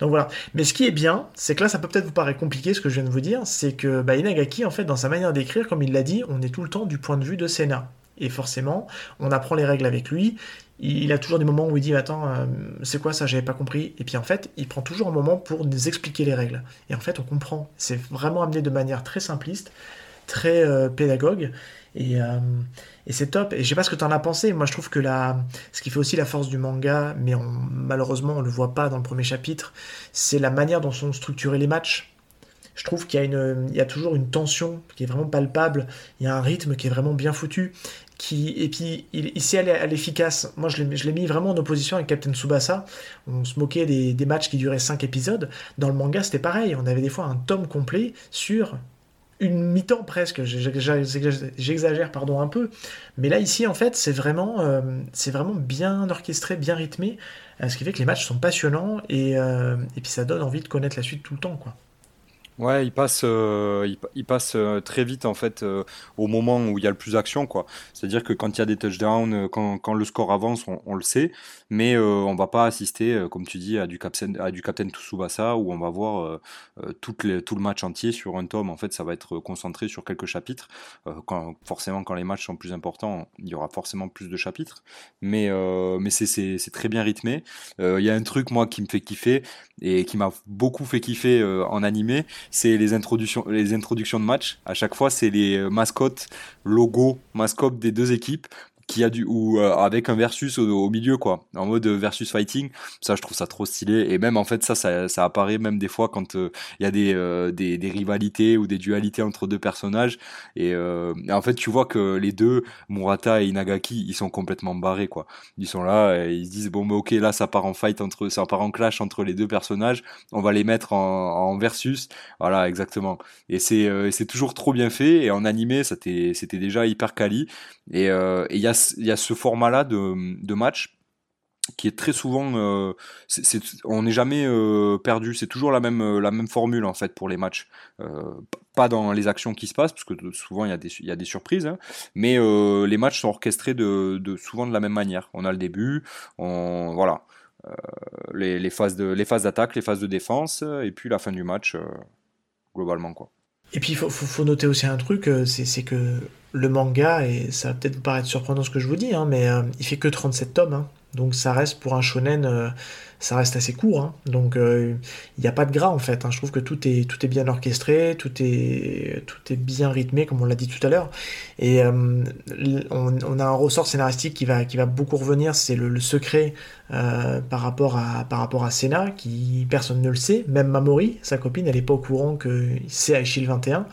Donc voilà. Mais ce qui est bien, c'est que là, ça peut peut-être vous paraître compliqué ce que je viens de vous dire, c'est que bah, Inagaki, en fait, dans sa manière d'écrire, comme il l'a dit, on est tout le temps du point de vue de Senna. Et forcément, on apprend les règles avec lui. Il a toujours des moments où il dit Attends, euh, c'est quoi ça J'avais pas compris. Et puis en fait, il prend toujours un moment pour nous expliquer les règles. Et en fait, on comprend. C'est vraiment amené de manière très simpliste, très euh, pédagogue. Et, euh, et c'est top. Et je sais pas ce que tu en as pensé. Moi, je trouve que la, ce qui fait aussi la force du manga, mais malheureusement, on le voit pas dans le premier chapitre, c'est la manière dont sont structurés les matchs. je trouve qu'il y, a une, il y a toujours une tension qui est vraiment palpable, il y a un rythme qui est vraiment bien foutu. Qui, et puis il, sait aller à l'efficace. Moi je l'ai mis vraiment en opposition avec Captain Tsubasa. On se moquait des, des matchs qui duraient 5 épisodes. Dans le manga c'était pareil, on avait des fois un tome complet sur une mi-temps presque, j'exagère pardon un peu, mais là ici en fait c'est vraiment, euh, vraiment bien orchestré, bien rythmé, euh, ce qui fait que les matchs sont passionnants et, euh, et puis ça donne envie de connaître la suite tout le temps quoi. Ouais, il passe, euh, il, très vite en fait au moment où il y a le plus d'action quoi. C'est-à-dire que quand il y a des touchdowns, quand, quand le score avance, on, le sait, mais on va pas assister, comme tu dis, à du captain, à Tsubasa où on va voir tout, les, tout le match entier sur un tome. En fait, ça va être concentré sur quelques chapitres. forcément, quand les matchs sont plus importants, il y aura forcément plus de chapitres, mais c'est très bien rythmé. Il y a un truc moi qui me fait kiffer et qui m'a beaucoup fait kiffer en animé c'est les introductions, les introductions de match. À chaque fois, c'est les euh, mascottes, logos, mascottes des deux équipes qui a du ou euh, avec un versus au, milieu quoi. En mode versus fighting ça je trouve ça trop stylé. Et même en fait ça ça, ça apparaît même des fois quand euh, il y a des, euh, des, des rivalités ou des dualités entre deux personnages. Et, en fait tu vois que les deux Murata et Inagaki ils sont complètement barrés quoi. Ils sont là et ils se disent bon mais ok là ça part en fight entre ça part en clash entre les deux personnages. On va les mettre en, versus. Voilà exactement. Et c'est c'est toujours trop bien fait. Et en animé c'était c'était déjà hyper quali. Et il y a y a ce format-là de, match qui est très souvent, euh, on n'est jamais euh, perdu. C'est toujours la même euh, la même formule en fait pour les matchs. pas dans les actions qui se passent parce que souvent il y a des il y a des surprises, hein, mais les matchs sont orchestrés de, souvent de la même manière. On a le début, on voilà les, phases de les phases d'attaque, les phases de défense et puis la fin du match globalement quoi. Et puis il faut, noter aussi un truc, c'est que le manga, et ça va peut-être paraître surprenant ce que je vous dis, hein, mais euh, il fait que 37 tomes. Hein. Donc ça reste pour un shonen, euh, ça reste assez court. Hein. donc euh, il n'y a pas de gras en fait. je trouve que tout est, bien orchestré, tout est, tout est bien rythmé, comme on l'a dit tout à l'heure. Et on, a un ressort scénaristique qui va, beaucoup revenir, c'est le, secret par, rapport à, par Senna, qui personne ne le sait. Même Mamori, sa copine, elle n'est pas au courant que c'est Aishil 21.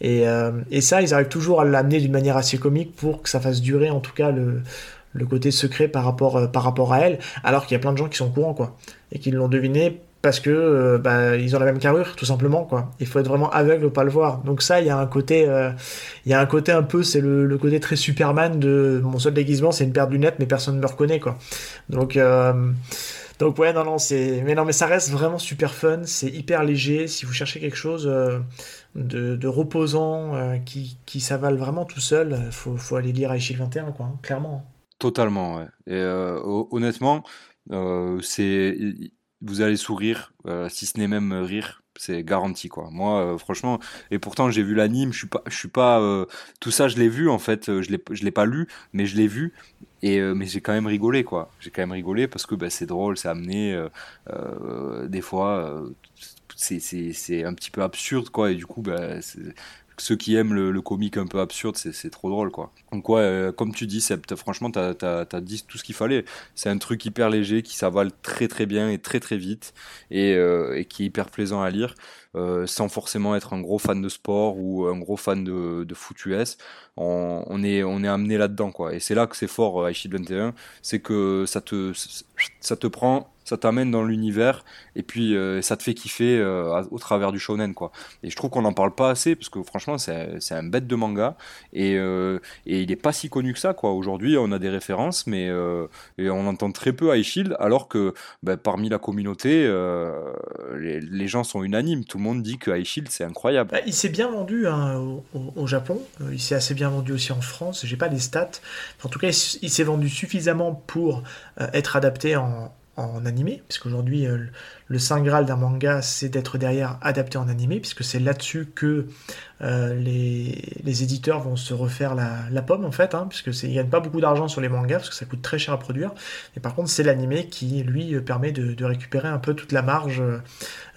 Et, et ça, ils arrivent toujours à l'amener d'une manière assez comique pour que ça fasse durer en tout cas le, le côté secret par rapport, euh, par rapport à elle, alors qu'il y a plein de gens qui sont au courant, quoi, et qui l'ont deviné parce que euh, bah, ils ont la même carrure, tout simplement, quoi. Il faut être vraiment aveugle pour pas le voir. Donc ça, il y a un côté, euh, il y a un côté un peu, c'est le, côté très Superman de mon seul déguisement, c'est une paire de lunettes, mais personne ne me reconnaît, quoi. Donc donc ouais, non, non, c'est, mais non, mais ça reste vraiment super fun, c'est hyper léger. Si vous cherchez quelque chose de, reposant euh, qui, qui s'avale vraiment tout seul, faut, faut, aller lire Aishil 21, quoi, hein, clairement. Totalement, ouais. Euh, honnêtement, euh, c'est vous allez sourire, si ce n'est même rire, c'est garanti quoi. Moi, franchement, et pourtant j'ai vu l'anime, je suis pas, je suis pas, tout ça je l'ai vu en fait, je l'ai, je l'ai pas lu, mais je l'ai vu et mais j'ai quand même rigolé quoi. J'ai quand même rigolé parce que bah, c'est drôle, c'est amené des fois c'est un petit peu absurde, quoi. Et du coup, bah, ceux qui aiment le, comique un peu absurde, c'est trop drôle, quoi. Donc, ouais, euh, comme tu dis, franchement, t'as as, dit tout ce qu'il fallait. C'est un truc hyper léger qui s'avale très très bien et très très vite et, euh, qui est hyper plaisant à lire. Euh, sans forcément être un gros fan de sport ou un gros fan de, de. On, est, amené là-dedans. Et c'est là que c'est fort, Aishid 21, c'est que ça te prend ça t'amène dans l'univers et puis euh, ça te fait kiffer euh, au travers du shonen quoi. Et je trouve qu'on n'en parle pas assez parce que franchement c'est un bête de manga et, euh, et il est pas si connu que ça quoi. Aujourd'hui on a des références mais et on entend très peu High Shield alors que ben, parmi la communauté les, les, gens sont unanimes. Tout le monde dit que High Shield c'est incroyable. Bah, il s'est bien vendu hein, au, au, Japon. il s'est assez bien vendu aussi en France. J'ai pas les stats. En tout cas il s'est vendu suffisamment pour être adapté en en animé, puisqu'aujourd'hui euh, le saint graal d'un manga c'est d'être derrière adapté en animé, puisque c'est là-dessus que euh, les, éditeurs vont se refaire la, pomme en fait, hein, puisque ils gagnent pas beaucoup d'argent sur les mangas parce que ça coûte très cher à produire. Et par contre, c'est l'animé qui lui permet de, récupérer un peu toute la marge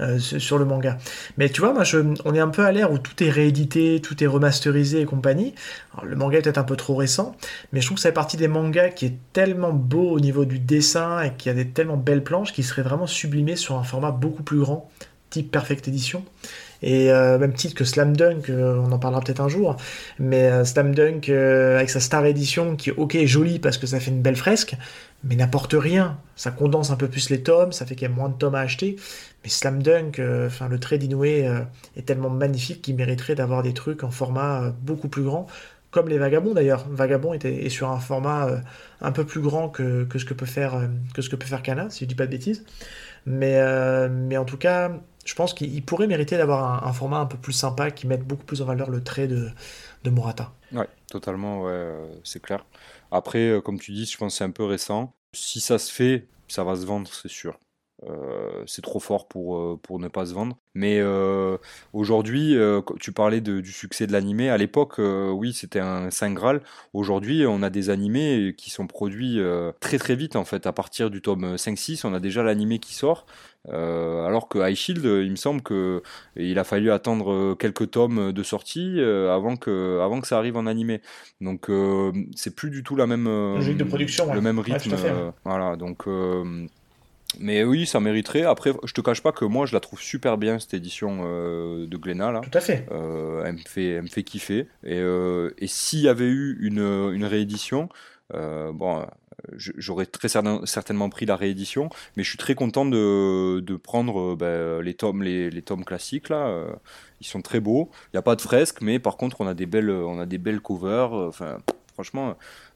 euh, sur le manga. Mais tu vois, moi, je, on est un peu à l'ère où tout est réédité, tout est remasterisé et compagnie. le manga est peut-être un peu trop récent, mais je trouve que ça fait partie des mangas qui est tellement beau au niveau du dessin et qui a des tellement belles planches qui seraient vraiment sublimées sur un format beaucoup plus grand, type Perfect Edition. Et euh, même titre que Slam Dunk, euh, on en parlera peut-être un jour, mais euh, Slam Dunk avec sa Star Edition qui, ok, est jolie parce que ça fait une belle fresque, mais n'apporte rien. Ça condense un peu plus les tomes, ça fait qu'il y a moins de tomes à acheter. Mais Slam Dunk, le trait d'Inoue est tellement magnifique qu'il mériterait d'avoir des trucs en format beaucoup plus grand, comme les Vagabonds d'ailleurs. Vagabond est, sur un format un peu plus grand que, ce que peut faire que ce que peut faire Kana, si je dis pas de bêtises. Mais, mais en tout cas, je pense qu'il pourrait mériter d'avoir un, format un peu plus sympa qui mette beaucoup plus en valeur le trait de, de Morata. Ouais, totalement, euh, c'est clair. Après, euh, comme tu dis, je pense que c'est un peu récent. Si ça se fait, ça va se vendre, c'est sûr. Euh, c'est trop fort pour, pour ne pas se vendre. Mais aujourd'hui, tu parlais du succès de l'animé. À l'époque, oui, c'était un Saint Graal. Aujourd'hui, on a des animés qui sont produits très très vite en fait. À partir du tome 5-6, on a déjà l'animé qui sort. Euh, alors que High Shield, il me semble que il a fallu attendre quelques tomes de sortie euh, avant que avant que ça arrive en animé. Donc euh, c'est plus du tout la même de production, le même rythme. voilà, donc mais oui, ça mériterait. Après, je te cache pas que moi, je la trouve super bien cette édition de Glénat là. Tout à fait. elle me fait, elle me fait kiffer. Et, et s'il y avait eu une, une réédition, bon, j'aurais très certainement pris la réédition, mais je suis très content de, de prendre euh, ben, les, tomes, les, les, tomes classiques là. Euh, ils sont très beaux. Il n'y a pas de fresques, mais par contre on a des belles, on a des belles covers. Euh, enfin, franchement,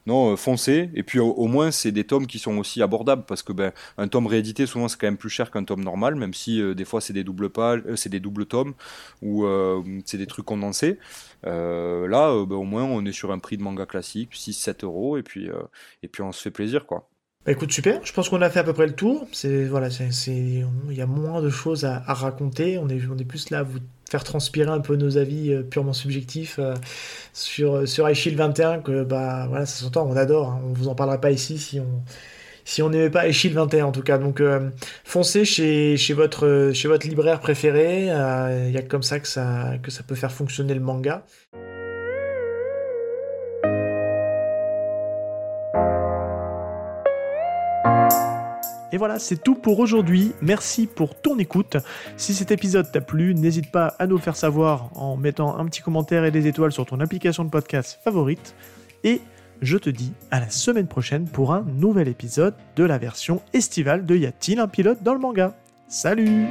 non, foncez. Et puis au, moins c'est des tomes qui sont aussi abordables parce que ben, un tome réédité souvent c'est quand même plus cher qu'un tome normal, même si des fois c'est des doubles pages, c'est des doubles tomes ou c'est des trucs condensés. Euh, là, euh, bah, au moins, on est sur un prix de manga classique, 6-7 euros, et puis, euh, et puis on se fait plaisir, quoi. Bah écoute, super. Je pense qu'on a fait à peu près le tour. C'est voilà, c'est, il y a moins de choses à, raconter. On est, on est plus là à vous faire transpirer un peu nos avis purement subjectifs sur sur iShield 21 que bah voilà, ça s'entend, on adore. Hein. On vous en parlera pas ici si on si on n'aimait pas Echill 21 en tout cas. Donc euh, foncez chez, chez, votre, chez votre libraire préféré, il euh, y a comme ça que, ça que ça peut faire fonctionner le manga. Voilà, c'est tout pour aujourd'hui. Merci pour ton écoute. Si cet épisode t'a plu, n'hésite pas à nous le faire savoir en mettant un petit commentaire et des étoiles sur ton application de podcast favorite. Et je te dis à la semaine prochaine pour un nouvel épisode de la version estivale de Y a-t-il un pilote dans le manga? Salut